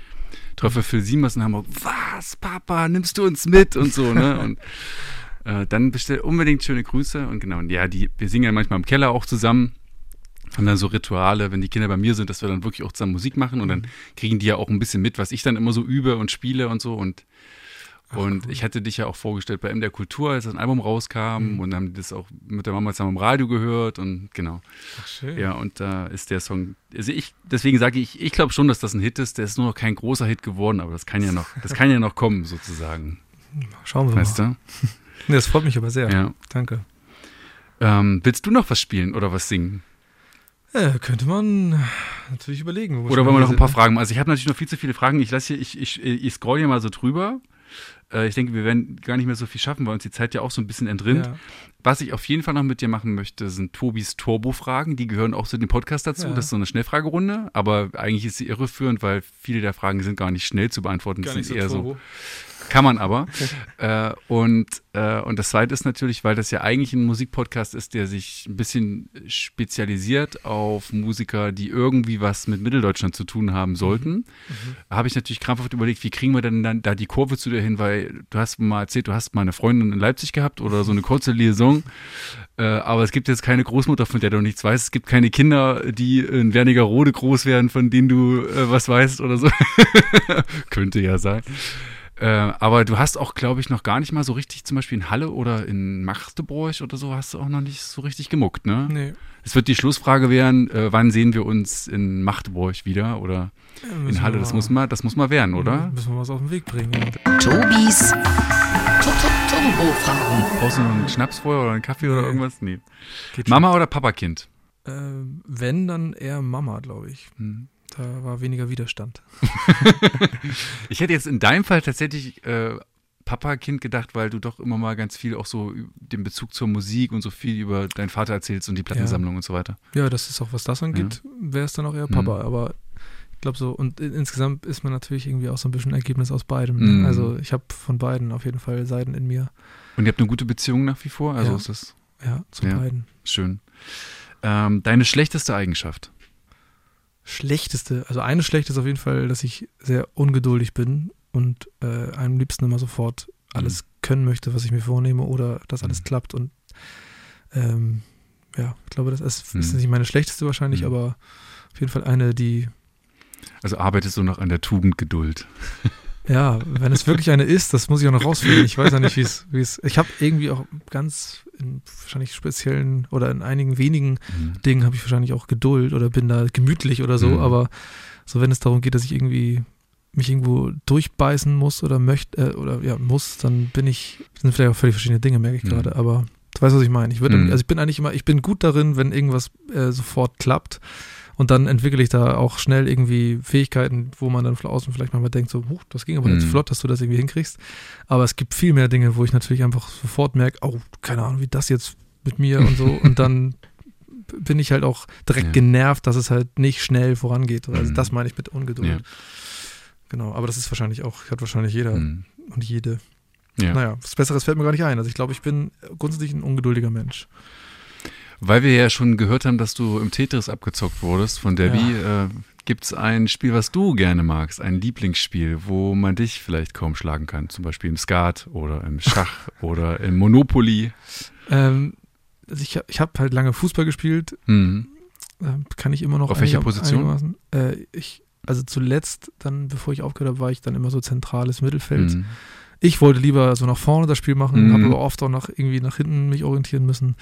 treffe Phil Siemers in Hamburg. Was, Papa, nimmst du uns mit und so, ne? Und äh, dann bestell unbedingt schöne Grüße und genau. Und ja, die, wir singen ja manchmal im Keller auch zusammen. Haben dann so Rituale, wenn die Kinder bei mir sind, dass wir dann wirklich auch zusammen Musik machen und dann kriegen die ja auch ein bisschen mit, was ich dann immer so übe und spiele und so und und ich hatte dich ja auch vorgestellt bei MDR Kultur, als das Album rauskam und haben das auch mit der Mama zusammen im Radio gehört und genau. Ach, schön. Ja, und da ist der Song, also ich, deswegen sage ich, ich glaube schon, dass das ein Hit ist. Der ist nur noch kein großer Hit geworden, aber das kann ja noch, das kann ja noch kommen, sozusagen. Schauen wir mal. Weißt du? Das freut mich aber sehr. Ja. Danke. Ähm, willst du noch was spielen oder was singen? Äh, könnte man natürlich überlegen. wo Oder wollen wir noch ein paar? Fragen? Also ich habe natürlich noch viel zu viele Fragen. Ich lasse hier, ich, ich, ich scroll hier mal so drüber. Äh, ich denke, wir werden gar nicht mehr so viel schaffen, weil uns die Zeit ja auch so ein bisschen entrinnt. Ja. Was ich auf jeden Fall noch mit dir machen möchte, sind Tobis Turbo-Fragen. Die gehören auch zu dem Podcast dazu. Ja. Das ist so eine Schnellfragerunde. Aber eigentlich ist sie irreführend, weil viele der Fragen sind gar nicht schnell zu beantworten. Gar Das sind so eher so turbo. Kann man aber. äh, und, äh, und das zweite ist natürlich, weil das ja eigentlich ein Musikpodcast ist, der sich ein bisschen spezialisiert auf Musiker, die irgendwie was mit Mitteldeutschland zu tun haben sollten. Habe ich natürlich krampfhaft überlegt, wie kriegen wir denn dann da die Kurve zu dir hin, weil du hast mal erzählt, du hast mal eine Freundin in Leipzig gehabt oder so eine kurze Liaison. Äh, aber es gibt jetzt keine Großmutter, von der du nichts weißt. Es gibt keine Kinder, die in Wernigerode groß werden, von denen du äh, was weißt oder so. Könnte ja sein. Äh, aber du hast auch, glaube ich, noch gar nicht mal so richtig, zum Beispiel in Halle oder in Magdeburg oder so, hast du auch noch nicht so richtig gemuckt, ne? Nee. Es wird die Schlussfrage werden, äh, wann sehen wir uns in Magdeburg wieder oder Ja, in Halle? Das muss mal, das muss mal werden, oder? Müssen wir was auf den Weg bringen. Ja. Tobis Turbo-Fragen. Brauchst du noch einen Schnaps vorher oder einen Kaffee oder irgendwas? Nee. Geht Mama oder Papakind? Äh, wenn, dann eher Mama, glaube ich. Hm. Da war weniger Widerstand. Ich hätte jetzt in deinem Fall tatsächlich äh, Papa-Kind gedacht, weil du doch immer mal ganz viel auch so den Bezug zur Musik und so viel über deinen Vater erzählst und die Plattensammlung und so weiter. Ja, das ist auch, was das angeht, wäre es dann auch eher Mhm. Papa. Aber ich glaube so, und in, insgesamt ist man natürlich irgendwie auch so ein bisschen Ergebnis aus beidem. Mhm. Ne? Also ich habe von beiden auf jeden Fall Seiten in mir. Und ihr habt eine gute Beziehung nach wie vor? Also Ja. ist das Ja, zu Ja. beiden. schön. Ähm, deine schlechteste Eigenschaft? Schlechteste, also eine schlechte ist auf jeden Fall, dass ich sehr ungeduldig bin und äh, am liebsten immer sofort alles können möchte, was ich mir vornehme oder dass alles Mhm. klappt. Und ähm, ja, ich glaube, das ist, ist Mhm. nicht meine schlechteste wahrscheinlich, Mhm. aber auf jeden Fall eine, die, Also arbeitest du noch an der Tugend Geduld? Ja, wenn es wirklich eine ist, das muss ich auch noch rausfinden. Ich weiß ja nicht, wie es, wie es, ich habe irgendwie auch ganz in wahrscheinlich speziellen oder in einigen wenigen Mhm. Dingen habe ich wahrscheinlich auch Geduld oder bin da gemütlich oder so, Mhm. aber so wenn es darum geht, dass ich irgendwie mich irgendwo durchbeißen muss oder möchte äh, oder ja muss, dann bin ich das sind vielleicht auch völlig verschiedene Dinge, merke ich Mhm. gerade, aber du weißt, was ich meine. Ich würde, Mhm. also ich bin eigentlich immer, ich bin gut darin, wenn irgendwas äh, sofort klappt. Und dann entwickle ich da auch schnell irgendwie Fähigkeiten, wo man dann von außen vielleicht manchmal denkt, so, huch, das ging aber jetzt Mhm. flott, dass du das irgendwie hinkriegst. Aber es gibt viel mehr Dinge, wo ich natürlich einfach sofort merke, oh, keine Ahnung, wie das jetzt mit mir und so. Und dann bin ich halt auch direkt Ja. genervt, dass es halt nicht schnell vorangeht. Also Mhm. das meine ich mit Ungeduld. Ja. Genau, aber das ist wahrscheinlich auch, hat wahrscheinlich jeder Mhm. und jede. Ja. Naja, was Besseres fällt mir gar nicht ein. Also ich glaube, ich bin grundsätzlich ein ungeduldiger Mensch. Weil wir ja schon gehört haben, dass du im Tetris abgezockt wurdest von Debbie, äh, gibt es ein Spiel, was du gerne magst, ein Lieblingsspiel, wo man dich vielleicht kaum schlagen kann, zum Beispiel im Skat oder im Schach oder im Monopoly. Ähm, also ich, ich habe halt lange Fußball gespielt, Mhm. ähm, kann ich immer noch. Auf welcher Position? Äh, ich, also zuletzt, dann, bevor ich aufgehört habe, war ich dann immer so zentrales Mittelfeld. Mhm. Ich wollte lieber so nach vorne das Spiel machen, Mhm. habe aber oft auch nach irgendwie nach hinten mich orientieren müssen.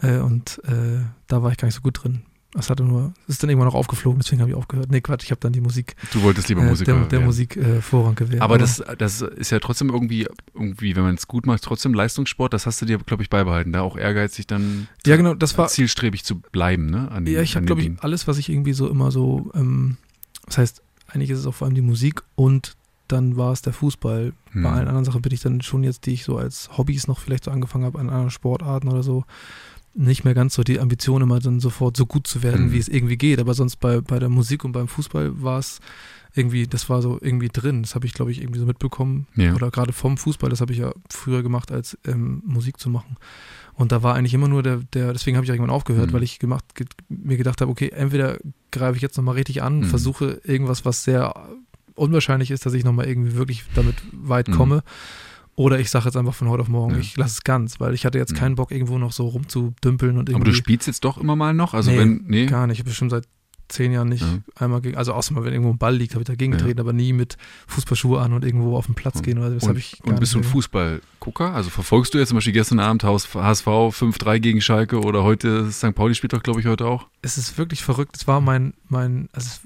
Äh, und äh, da war ich gar nicht so gut drin. Das hatte nur, es ist dann irgendwann noch aufgeflogen, deswegen habe ich aufgehört. Nee, Quatsch, ich habe dann die Musik, Du wolltest lieber äh, Musiker der, der werden. Musik äh, Vorrang gewährt. Aber das, das ist ja trotzdem irgendwie, irgendwie, wenn man es gut macht, trotzdem Leistungssport. Das hast du dir, glaube ich, beibehalten. Da auch ehrgeizig dann Ja, genau, das war, zielstrebig zu bleiben, ne? An, Ja, ich habe, glaube ich, alles, was ich irgendwie so immer so, ähm, das heißt, eigentlich ist es auch vor allem die Musik und dann war es der Fußball. Hm. Bei allen anderen Sachen bin ich dann schon jetzt, die ich so als Hobbys noch vielleicht so angefangen habe, an anderen Sportarten oder so, nicht mehr ganz so die Ambition, immer dann sofort so gut zu werden, Mhm. wie es irgendwie geht. Aber sonst bei, bei der Musik und beim Fußball war es irgendwie, das war so irgendwie drin. Das habe ich, glaube ich, irgendwie so mitbekommen. Ja. Oder gerade vom Fußball, das habe ich ja früher gemacht, als ähm, Musik zu machen. Und da war eigentlich immer nur der, der deswegen habe ich auch irgendwann aufgehört, Mhm. weil ich gemacht, ge, mir gedacht habe, okay, entweder greife ich jetzt nochmal richtig an, Mhm. versuche irgendwas, was sehr unwahrscheinlich ist, dass ich nochmal irgendwie wirklich damit weit Mhm. komme. Oder ich sage jetzt einfach von heute auf morgen, Ja. ich lasse es ganz, weil ich hatte jetzt Mhm. keinen Bock, irgendwo noch so rumzudümpeln und Aber irgendwie. du spielst jetzt doch immer mal noch? Also Nee, wenn, nee. Gar nicht. Ich habe bestimmt seit zehn Jahren nicht Ja. einmal gegen, also außer mal, wenn irgendwo ein Ball liegt, habe ich dagegen Ja. getreten, aber nie mit Fußballschuhe an und irgendwo auf den Platz gehen oder so. das und, ich und bist du ein Fußballgucker? Also verfolgst du jetzt zum Beispiel gestern Abend Haus- HSV 5-3 gegen Schalke oder heute St. Pauli spielt doch, glaube ich, heute auch? es ist wirklich verrückt. Es war mein, mein, also es-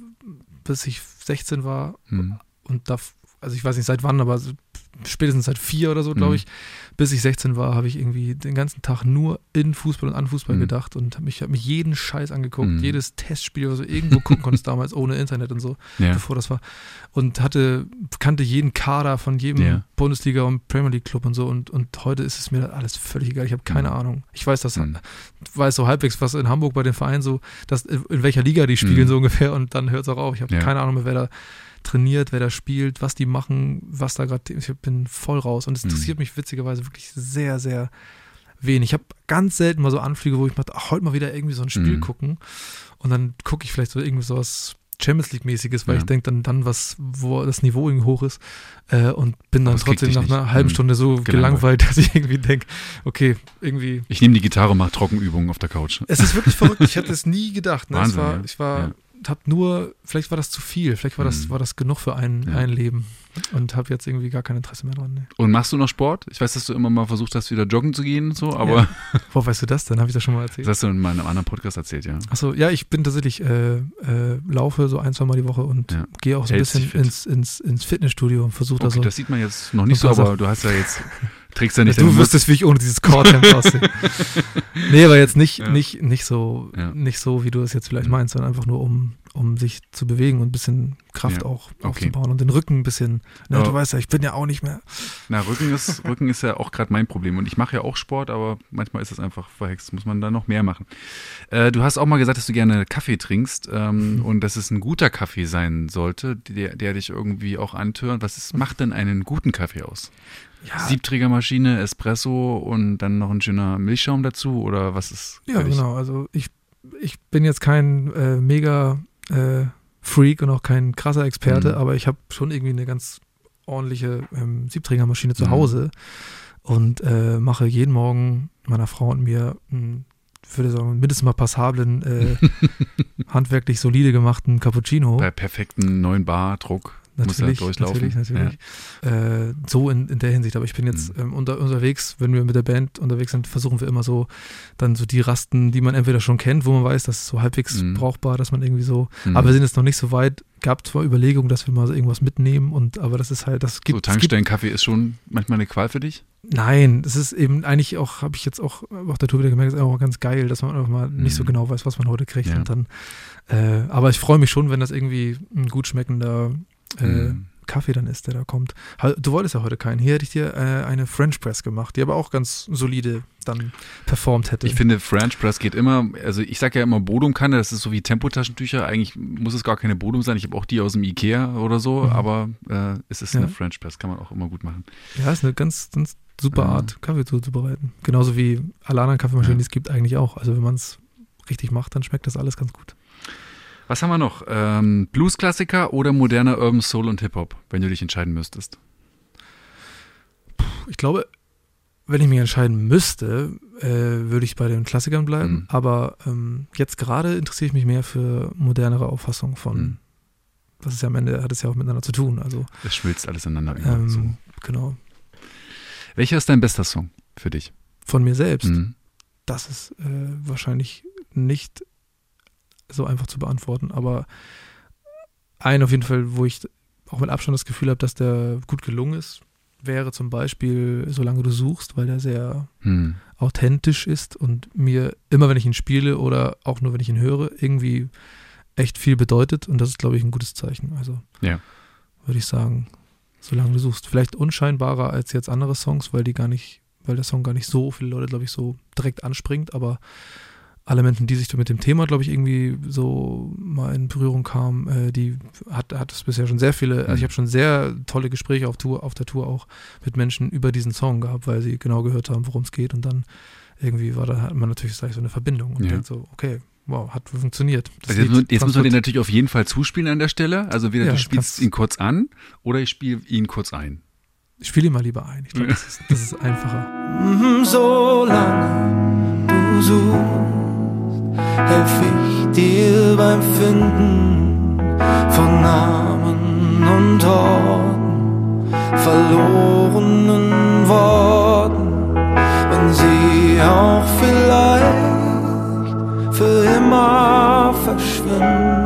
bis ich 16 war Hm. und da, also ich weiß nicht seit wann, aber spätestens seit vier oder so, glaube Mhm. ich. Bis ich 16 war, habe ich irgendwie den ganzen Tag nur in Fußball und an Fußball Mhm. gedacht und habe mich, hab mich jeden Scheiß angeguckt, Mhm. jedes Testspiel, was du irgendwo gucken konntest damals, ohne Internet und so, Ja. bevor das war. Und hatte, kannte jeden Kader von jedem Ja. Bundesliga und Premier League Club und so. Und, und heute ist es mir alles völlig egal. Ich habe keine Mhm. Ahnung. Ich weiß das, Mhm. weiß so halbwegs, was in Hamburg bei den Vereinen so, dass, in welcher Liga die spielen, Mhm. so ungefähr. Und dann hört es auch auf. Ich habe Ja. keine Ahnung mehr, wer da trainiert, wer da spielt, was die machen, was da gerade. Ich bin voll raus. Und es Mhm. interessiert mich witzigerweise wirklich sehr, sehr wenig. Ich habe ganz selten mal so Anflüge, wo ich mal, ach, heute mal wieder irgendwie so ein Spiel Mhm. gucken. Und dann gucke ich vielleicht so irgendwie so was Champions League-mäßiges, weil Ja. ich denke dann, dann was, wo das Niveau irgendwie hoch ist. Äh, und bin dann trotzdem nach einer halben Mhm. Stunde so Gelangweilt. gelangweilt, dass ich irgendwie denke, okay, irgendwie Ich nehme die Gitarre und mache Trockenübungen auf der Couch. es ist wirklich verrückt. Ich hätte es nie gedacht. Ne? Wahnsinn, es war, ja. Ich war, Ja. Hab nur, vielleicht war das zu viel. Vielleicht war das, Mhm. war das genug für ein, Ja. ein Leben. Und habe jetzt irgendwie gar kein Interesse mehr dran. Ne? Und machst du noch Sport? Ich weiß, dass du immer mal versucht hast, wieder joggen zu gehen und so, aber Wo weißt du das denn? Habe ich das schon mal das erzählt? hast du in meinem anderen Podcast erzählt, ja. Achso, ja, ich bin tatsächlich, äh, äh, laufe so ein, zwei Mal die Woche und Ja. gehe auch so ein Hältst bisschen ins, ins, ins Fitnessstudio und versuche da Okay, so. das sieht man jetzt noch nicht so, aber du hast ja jetzt, trägst ja nicht du wüsstest, wie ich ohne dieses Cordhemd aussehe. nee, aber jetzt nicht, Ja. nicht, nicht so, Ja. nicht so, wie du es jetzt vielleicht Mhm. meinst, sondern einfach nur um, um sich zu bewegen und ein bisschen Kraft Ja. auch Okay. aufzubauen und den Rücken ein bisschen. Ja. Du weißt ja, ich bin ja auch nicht mehr. Na, Rücken ist, Rücken ist ja auch gerade mein Problem. Und ich mache ja auch Sport, aber manchmal ist es einfach verhext. Muss man da noch mehr machen. Äh, du hast auch mal gesagt, dass du gerne Kaffee trinkst ähm, Mhm. und dass es ein guter Kaffee sein sollte, der, der dich irgendwie auch antört. Was ist, macht denn einen guten Kaffee aus? Ja, Siebträgermaschine, Espresso und dann noch ein schöner Milchschaum dazu? Oder was ist? ja genau. Also ich, ich bin jetzt kein äh, mega äh, Freak und auch kein krasser Experte, Mhm. aber ich habe schon irgendwie eine ganz ordentliche ähm, Siebträgermaschine zu Mhm. Hause und äh, mache jeden Morgen meiner Frau und mir einen, ich würde sagen, mindestens mal passablen, äh, handwerklich solide gemachten Cappuccino. Bei perfekten neuen Bar, Druck. muss ja Natürlich, natürlich, natürlich. Äh, so in, in der Hinsicht. Aber ich bin jetzt Mhm. ähm, unter, unterwegs, wenn wir mit der Band unterwegs sind, versuchen wir immer so dann so die Rasten, die man entweder schon kennt, wo man weiß, das ist so halbwegs Mhm. brauchbar, dass man irgendwie so. Mhm. Aber wir sind jetzt noch nicht so weit. Gab zwar Überlegungen, dass wir mal so irgendwas mitnehmen und aber das ist halt, das so gibt, es gibt Tankstellenkaffee ist schon manchmal eine Qual für dich? Nein, das ist eben eigentlich auch, habe ich jetzt auch auf der Tour wieder gemerkt, ist auch ganz geil, dass man einfach mal nicht so Mhm. genau weiß, was man heute kriegt. Ja. Und dann, äh, aber ich freue mich schon, wenn das irgendwie ein gut schmeckender Mhm. Kaffee dann ist, der da kommt. Du wolltest ja heute keinen. Hier hätte ich dir äh, eine French Press gemacht, die aber auch ganz solide dann performt hätte. Ich finde, French Press geht immer, also ich sage ja immer Bodumkanne, das ist so wie Tempotaschentücher. Eigentlich muss es gar keine Bodum sein. Ich habe auch die aus dem Ikea oder so, Mhm. aber äh, es ist Ja. eine French Press, kann man auch immer gut machen. ja, ist eine ganz, ganz super Ja. Art, Kaffee zuzubereiten. Genauso wie alle anderen Kaffeemaschinen, Ja. die es gibt, eigentlich auch. Also wenn man es richtig macht, dann schmeckt das alles ganz gut. Was haben wir noch? Ähm, Blues-Klassiker oder moderner Urban Soul und Hip-Hop, wenn du dich entscheiden müsstest? Ich glaube, wenn ich mich entscheiden müsste, äh, würde ich bei den Klassikern bleiben. Mhm. Aber ähm, jetzt gerade interessiere ich mich mehr für modernere Auffassungen von, Mhm. das ist ja am Ende, hat es ja auch miteinander zu tun. Also, Es schmilzt alles ineinander ähm, so. genau. Welcher ist dein bester Song für dich? Von mir selbst, Mhm. das ist äh, wahrscheinlich nicht so einfach zu beantworten, aber ein auf jeden Fall, wo ich auch mit Abstand das Gefühl habe, dass der gut gelungen ist, wäre zum Beispiel Solange du suchst, weil der sehr Hm. authentisch ist und mir immer, wenn ich ihn spiele oder auch nur, wenn ich ihn höre, irgendwie echt viel bedeutet und das ist, glaube ich, ein gutes Zeichen. Also Ja. würde ich sagen, solange du suchst. Vielleicht unscheinbarer als jetzt andere Songs, weil die gar nicht, weil der Song gar nicht so viele Leute, glaube ich, so direkt anspringt, aber alle Menschen, die sich mit dem Thema, glaube ich, irgendwie so mal in Berührung kamen, äh, die hat, hat es bisher schon sehr viele, also ich Mhm. habe schon sehr tolle Gespräche auf Tour, auf der Tour auch mit Menschen über diesen Song gehabt, weil sie genau gehört haben, worum es geht und dann irgendwie war da hat man natürlich gleich so eine Verbindung und Ja. denkt so, okay, wow, hat funktioniert. Also jetzt, jetzt muss man den natürlich auf jeden Fall zuspielen an der Stelle. Also wieder Ja, du spielst ihn kurz an oder ich spiele ihn kurz ein. Ich spiele ihn mal lieber ein. Ich glaube, das ist, das ist einfacher. Mhm, Solange du suchst, helf ich dir beim Finden von Namen und Orten, verlorenen Worten, wenn sie auch vielleicht für immer verschwinden,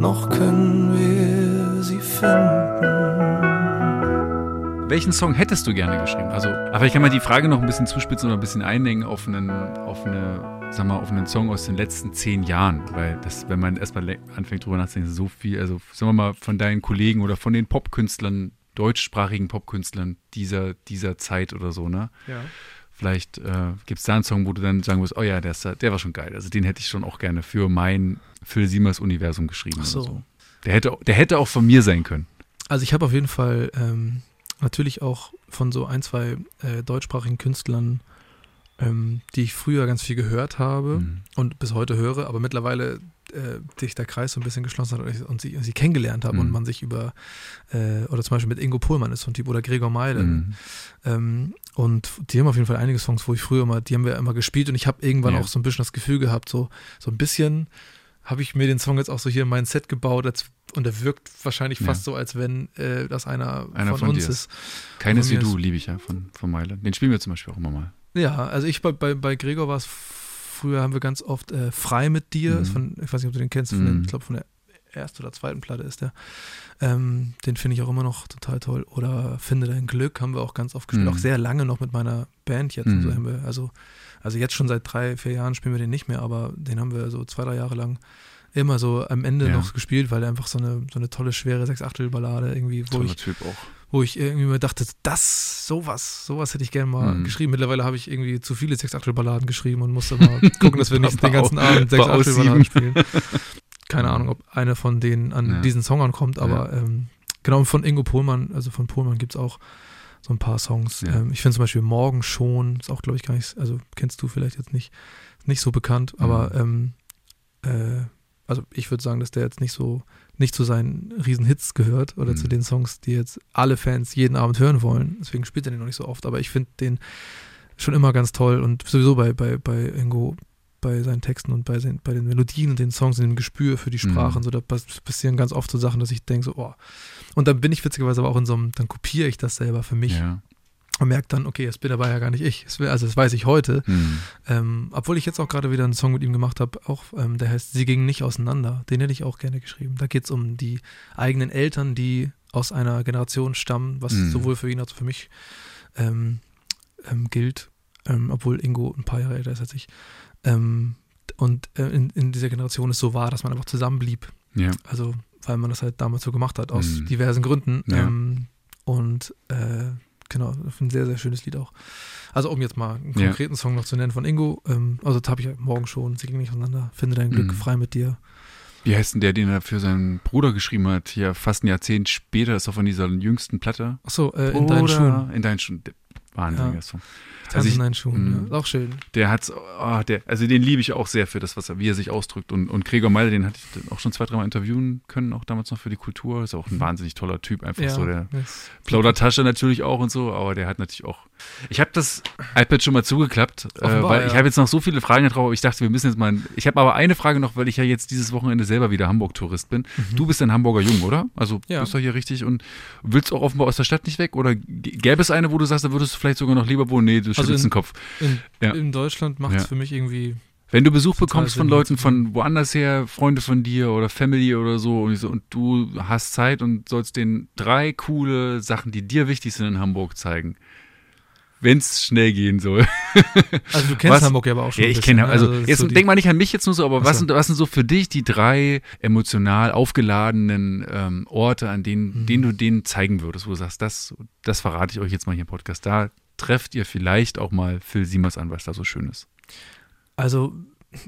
noch können wir sie finden. Welchen Song hättest du gerne geschrieben? Also, aber ich kann mal die Frage noch ein bisschen zuspitzen oder ein bisschen einlenken auf einen, auf eine, sag mal, auf einen Song aus den letzten zehn Jahren. Weil das, wenn man erstmal anfängt drüber nachzudenken, so viel, also sagen wir mal, von deinen Kollegen oder von den Popkünstlern, deutschsprachigen Popkünstlern dieser, dieser Zeit oder so, ne? Ja. Vielleicht äh, gibt es da einen Song, wo du dann sagen wirst, oh ja, der, ist, der war schon geil. Also den hätte ich schon auch gerne für mein Phil Siemers Universum geschrieben. Ach so. So. Der, hätte, der hätte auch von mir sein können. Also ich habe auf jeden Fall ähm, natürlich auch von so ein, zwei äh, deutschsprachigen Künstlern, ähm, die ich früher ganz viel gehört habe Mhm. und bis heute höre, aber mittlerweile äh, sich der Kreis so ein bisschen geschlossen hat und, ich, und, sie, und sie kennengelernt habe Mhm. und man sich über, äh, oder zum Beispiel mit Ingo Pohlmann ist so ein Typ oder Gregor Meile. Mhm. Ähm, und die haben auf jeden Fall einige Songs, wo ich früher immer, die haben wir immer gespielt und ich habe irgendwann Ja. auch so ein bisschen das Gefühl gehabt, so, so ein bisschen habe ich mir den Song jetzt auch so hier in mein Set gebaut als, und der wirkt wahrscheinlich Ja. fast so, als wenn äh, das einer, Einer von, von uns ist. Keines wie du liebe ich ja von, von Meile. Den spielen wir zum Beispiel auch immer mal. Ja, also ich bei, bei, bei Gregor war es früher haben wir ganz oft äh, Frei mit dir, Mhm. von, ich weiß nicht, ob du den kennst, Mhm. den, ich glaube von der ersten oder zweiten Platte ist der. Ähm, den finde ich auch immer noch total toll. Oder Finde dein Glück haben wir auch ganz oft gespielt, Mhm. auch sehr lange noch mit meiner Band jetzt. Und so Mhm. haben wir, also, also jetzt schon seit drei, vier Jahren spielen wir den nicht mehr, aber den haben wir so zwei, drei Jahre lang immer so am Ende Ja. noch gespielt, weil er einfach so eine, so eine tolle, schwere Sechs-Achtel-Ballade irgendwie, wo Toller ich Typ auch. wo ich irgendwie mir dachte, das, sowas, sowas hätte ich gerne mal Mhm. geschrieben. Mittlerweile habe ich irgendwie zu viele Sechs-Achtel-Balladen geschrieben und musste mal gucken, dass wir nicht den ganzen Abend Sechs-Achtel-Balladen spielen. Keine Ahnung, ob eine von denen an Ja. diesen Song ankommt, aber ähm, genau von Ingo Pohlmann, also von Pohlmann gibt es auch so ein paar Songs. Ja. Ähm, ich finde zum Beispiel Morgen schon, ist auch, glaube ich, gar nicht, also kennst du vielleicht jetzt nicht, nicht so bekannt, aber Mhm. ähm, äh, also ich würde sagen, dass der jetzt nicht so, nicht zu seinen Riesenhits gehört oder Mhm. zu den Songs, die jetzt alle Fans jeden Abend hören wollen. Deswegen spielt er den noch nicht so oft, aber ich finde den schon immer ganz toll und sowieso bei, bei, bei Ingo, bei seinen Texten und bei, den, bei den Melodien und den Songs und dem Gespür für die Sprache Mhm. so, da pass- passieren ganz oft so Sachen, dass ich denke so, oh. Und dann bin ich witzigerweise aber auch in so einem, dann kopiere ich das selber für mich Ja. und merke dann, okay, das bin dabei ja gar nicht ich. Also das weiß ich heute. Mhm. Ähm, obwohl ich jetzt auch gerade wieder einen Song mit ihm gemacht habe, auch ähm, der heißt Sie gingen nicht auseinander. Den hätte ich auch gerne geschrieben. Da geht es um die eigenen Eltern, die aus einer Generation stammen, was Mhm. sowohl für ihn als auch für mich ähm, ähm, gilt, ähm, obwohl Ingo ein paar Jahre älter ist als ich. Ähm, und äh, in, in dieser Generation es so war, dass man einfach zusammenblieb. Ja. Also, weil man das halt damals so gemacht hat, aus Mhm. diversen Gründen. Ja. Ähm, und äh, genau, ein sehr, sehr schönes Lied auch. Also, um jetzt mal einen Ja. konkreten Song noch zu nennen von Ingo, ähm, also das habe ich ja morgen schon, sie ging nicht auseinander, finde dein Glück Mhm. frei mit dir. Wie heißt denn der, den er für seinen Bruder geschrieben hat? Hier fast ein Jahrzehnt später, ist auch von dieser jüngsten Platte. Achso, äh, in deinen Schuhen. In deinen Schuhen. Wahnsinniger Ja. Song. Also ich- in Schuhen, Mhm. ja. Auch schön. Der hat's, oh, der, also den liebe ich auch sehr für das, was er, wie er sich ausdrückt. Und, und Gregor Meile, den hatte ich auch schon zwei, dreimal interviewen können, auch damals noch für die Kultur. Ist auch ein wahnsinnig toller Typ, einfach Ja, so der yes. Plaudertasche natürlich auch und so, aber der hat natürlich auch. Ich habe das iPad schon mal zugeklappt, äh, weil ja. ich habe jetzt noch so viele Fragen drauf, aber ich dachte, wir müssen jetzt mal. Ich habe aber eine Frage noch, weil ich ja jetzt dieses Wochenende selber wieder Hamburg-Tourist bin. Du bist ein Hamburger Jung, oder? Also Mhm. Bist doch hier richtig und willst auch offenbar aus der Stadt nicht weg? Oder gäbe es eine, wo du sagst, da würdest du vielleicht sogar noch lieber wohnen? Nee, du Also schüttelst in- den Kopf. In, Ja. in Deutschland macht es für mich irgendwie Wenn du Besuch bekommst von Leuten von woanders her, Freunde von dir oder Family oder so und, so, und du hast Zeit und sollst denen drei coole Sachen, die dir wichtig sind in Hamburg zeigen. Wenn es schnell gehen soll. Also du kennst Was- Hamburg ja aber auch schon. Ja, ich kenne, ne? also, ist jetzt so denk mal nicht an mich jetzt nur so, aber was, so. sind, was sind so für dich die drei emotional aufgeladenen ähm, Orte, an denen, Mhm. denen du denen zeigen würdest, wo du sagst, das, das verrate ich euch jetzt mal hier im Podcast. Da trefft ihr vielleicht auch mal Phil Siemers an, was da so schön ist. Also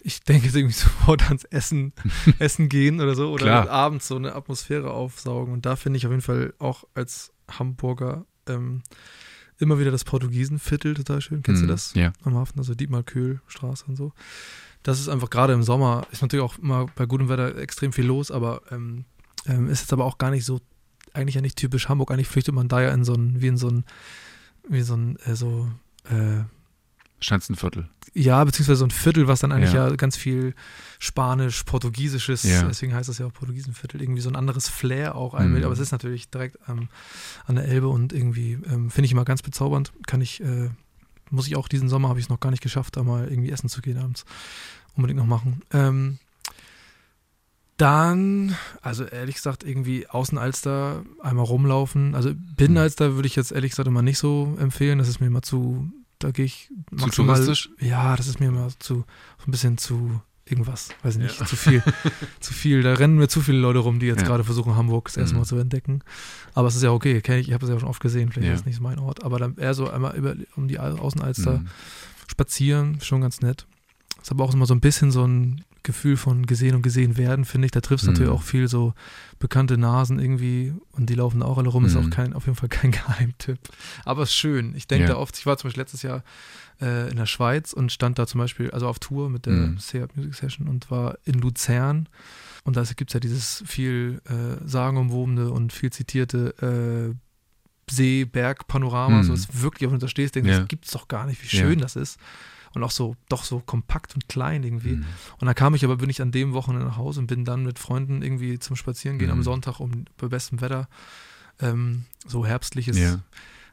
ich denke jetzt irgendwie sofort ans Essen, Essen gehen oder so oder abends so eine Atmosphäre aufsaugen. Und da finde ich auf jeden Fall auch als Hamburger ähm, immer wieder das Portugiesenviertel total schön. Kennst Mhm, du das? Ja. Am Hafen, also Dietmar Köhl Straße und so. Das ist einfach gerade im Sommer, ist natürlich auch immer bei gutem Wetter extrem viel los, aber ähm, ähm, ist jetzt aber auch gar nicht so, eigentlich ja nicht typisch Hamburg. Eigentlich flüchtet man da ja in so ein, wie in so ein, wie so ein, äh, so, äh, Schanzenviertel. ja, beziehungsweise so ein Viertel, was dann eigentlich Ja. ja, ganz viel Spanisch, Portugiesisches, Ja. deswegen heißt das ja auch Portugiesenviertel, irgendwie so ein anderes Flair auch einbildet. Mhm. Aber es ist natürlich direkt ähm, an der Elbe und irgendwie ähm, finde ich immer ganz bezaubernd. Kann ich, äh, muss ich auch diesen Sommer, habe ich es noch gar nicht geschafft, da mal irgendwie essen zu gehen abends. Unbedingt noch machen. Ähm, Dann, also ehrlich gesagt, irgendwie Außenalster einmal rumlaufen. Also Binnenalster würde ich jetzt ehrlich gesagt immer nicht so empfehlen. Das ist mir immer zu, da gehe ich Zu maximal. touristisch? Ja, das ist mir immer zu, so ein bisschen zu irgendwas, weiß ich nicht, Ja. zu viel. zu viel. Da rennen mir zu viele Leute rum, die jetzt Ja. gerade versuchen, Hamburg das erste Mhm. Mal zu entdecken. Aber es ist ja okay, ich, habe es ja schon oft gesehen, vielleicht Ja. ist es nicht mein Ort. Aber dann eher so einmal über, um die Au- Außenalster Mhm. spazieren, schon ganz nett. Ist aber auch immer so ein bisschen so ein Gefühl von gesehen und gesehen werden, finde ich. Da triffst du Mhm. natürlich auch viel so bekannte Nasen irgendwie und die laufen da auch alle rum. Ist Mhm. auch kein, auf jeden Fall kein Geheimtipp. Aber ist schön. Ich denke Ja. da oft, ich war zum Beispiel letztes Jahr äh, in der Schweiz und stand da zum Beispiel, also auf Tour mit der Mhm. Seat Music Session und war in Luzern. Und da gibt es ja dieses viel äh, sagenumwobene und viel zitierte äh, See-Berg-Panorama. Mhm. So ist wirklich, wenn du da stehst, denkst Ja. das gibt's doch gar nicht, wie Ja. schön das ist. Und auch so, doch so kompakt und klein irgendwie. Mhm. Und dann kam ich aber, bin ich an dem Wochenende nach Hause und bin dann mit Freunden irgendwie zum Spazierengehen Mhm. am Sonntag um bei bestem Wetter, ähm, so herbstliches Ja.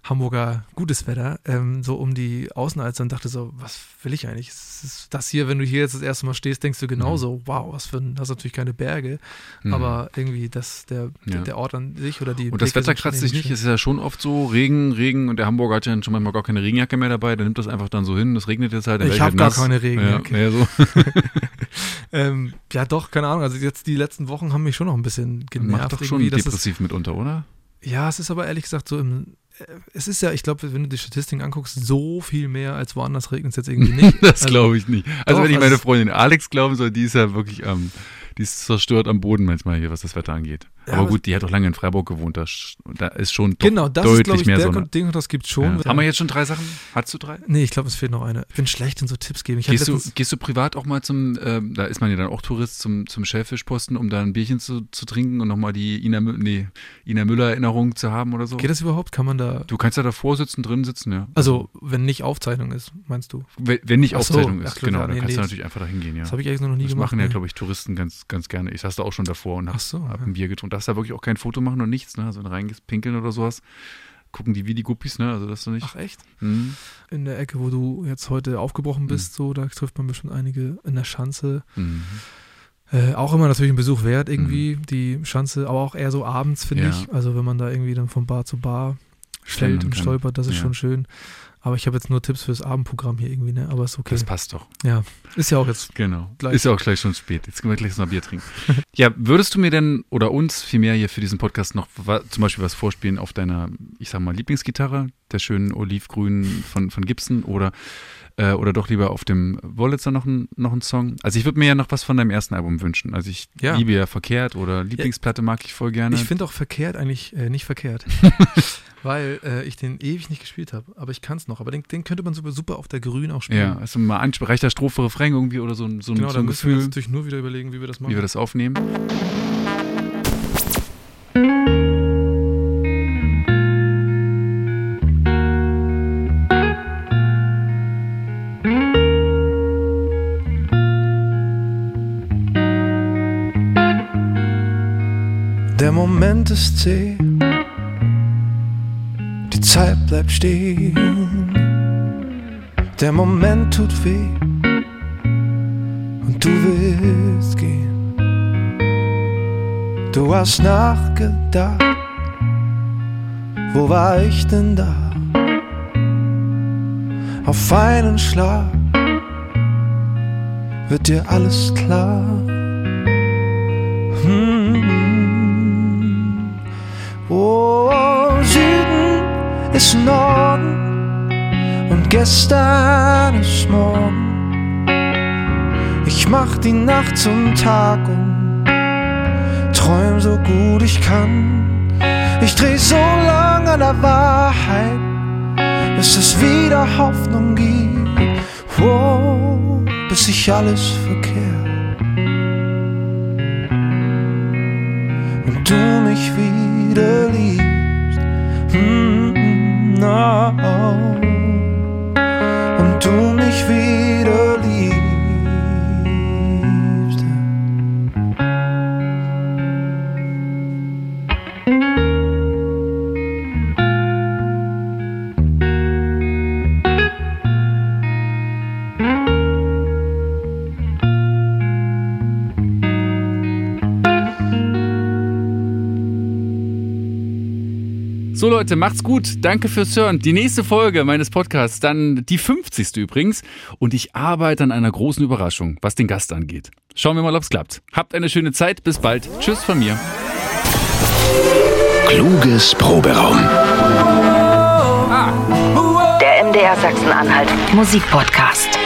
Hamburger gutes Wetter, ähm, so um die Außenalster und dachte so, was will ich eigentlich? Ist das hier, wenn du hier jetzt das erste Mal stehst, denkst du genauso, wow, was für ein, das ist natürlich keine Berge, Mhm. aber irgendwie das, der, Ja. der Ort an sich oder die Und das Blicke Wetter kratzt sich nicht. Es ist ja schon oft so Regen, Regen und der Hamburger hat ja schon manchmal gar keine Regenjacke mehr dabei. Der nimmt das einfach dann so hin. Das regnet jetzt halt. dann Ich werd hab halt gar nass. keine Regenjacke. Ja, so. Ähm, ja, doch, keine Ahnung. Also jetzt die letzten Wochen haben mich schon noch ein bisschen genervt. Macht doch schon depressiv mitunter, oder? ja, es ist aber ehrlich gesagt so im. Es ist ja, ich glaube, wenn du die Statistiken anguckst, so viel mehr als woanders regnet es jetzt irgendwie nicht. Das Also, glaube ich nicht. Also doch, wenn ich also meine Freundin Alex glauben soll, die ist ja wirklich, ähm, die ist zerstört am Boden manchmal hier, was das Wetter angeht. Ja, aber gut, die hat auch lange in Freiburg gewohnt. Da, da ist schon doch Genau, das ist, deutlich glaube ich, mehr der Sonne. Ding, das gibt schon. Ja. Haben wir jetzt schon drei Sachen? Hattest du drei? Nee, ich glaube, es fehlt noch eine. Ich bin schlecht in so Tipps geben. Gehst du, gehst du privat auch mal zum, ähm, da ist man ja dann auch Tourist, zum, zum Schellfischposten, um da ein Bierchen zu, zu trinken und nochmal die Ina, nee, Ina Müller-Erinnerung zu haben oder so? Geht das überhaupt? Kann man da. Du kannst ja davor sitzen, drin sitzen, ja. Also, wenn nicht Aufzeichnung ist, meinst du? Wenn, wenn nicht Ach so, Aufzeichnung ach ist, klar, genau, nee, dann kannst nee, du das- natürlich einfach dahin gehen, ja. Das habe ich eigentlich noch nie Das gemacht. machen ja, nee. glaube ich, Touristen ganz, ganz gerne. Ich saß da auch schon davor und hab, Ach so, hab ja. ein Bier getrunken. Darfst da wirklich auch kein Foto machen und nichts, ne? Also reingepinkeln oder sowas. Gucken die wie die Guppies, ne? Also das du nicht. Ach, echt? Mhm. In der Ecke, wo du jetzt heute aufgebrochen bist, so, da trifft man bestimmt einige in der Schanze. Mhm. Äh, auch immer natürlich ein Besuch wert, irgendwie, die Schanze, aber auch eher so abends, finde Ja. ich. Also, wenn man da irgendwie dann von Bar zu Bar fällt und kann. stolpert, das ist Ja. schon schön. Aber ich habe jetzt nur Tipps fürs Abendprogramm hier irgendwie, ne? Aber ist okay. Das passt doch. ja, ist ja auch jetzt. Genau. Gleich. Ist ja auch gleich schon spät. Jetzt können wir gleich noch ein Bier trinken. ja, würdest du mir denn oder uns vielmehr hier für diesen Podcast noch zum Beispiel was vorspielen auf deiner, ich sag mal, Lieblingsgitarre, der schönen Olivgrün von, von Gibson oder, äh, oder doch lieber auf dem Wollitzer noch ein, noch ein Song? Also ich würde mir ja noch was von deinem ersten Album wünschen. Also ich Ja. liebe ja Verkehrt oder Lieblingsplatte mag ich voll gerne. Ich finde auch verkehrt eigentlich äh, nicht verkehrt. weil äh, ich den ewig nicht gespielt habe. Aber ich kann es noch. Aber den, den könnte man super, super auf der Grün auch spielen. ja, also mal der Strophe, Refrain irgendwie oder so, ein- so, ein- Genau, so ein müssen wir Gefühl, jetzt natürlich nur wieder überlegen, wie wir das machen. wie wir das aufnehmen. Der Moment ist zäh, bleibt stehen. Der Moment tut weh und du willst gehen. Du hast nachgedacht, wo war ich denn da? Auf einen Schlag wird dir alles klar. Ist Norden und gestern ist morgen. Ich mach die Nacht zum Tag und träum so gut ich kann. Ich dreh so lang an der Wahrheit, bis es wieder Hoffnung gibt. Oh, bis sich alles verkehrt. und du mich wieder liebst. Mm, no. Und du mich wieder Leute, macht's gut. Danke fürs Hören. Die nächste Folge meines Podcasts, dann die 50. übrigens. Und ich arbeite an einer großen Überraschung, was den Gast angeht. Schauen wir mal, ob's klappt. Habt eine schöne Zeit. Bis bald. Tschüss von mir. Kluges Proberaum. Der MDR Sachsen-Anhalt Musikpodcast.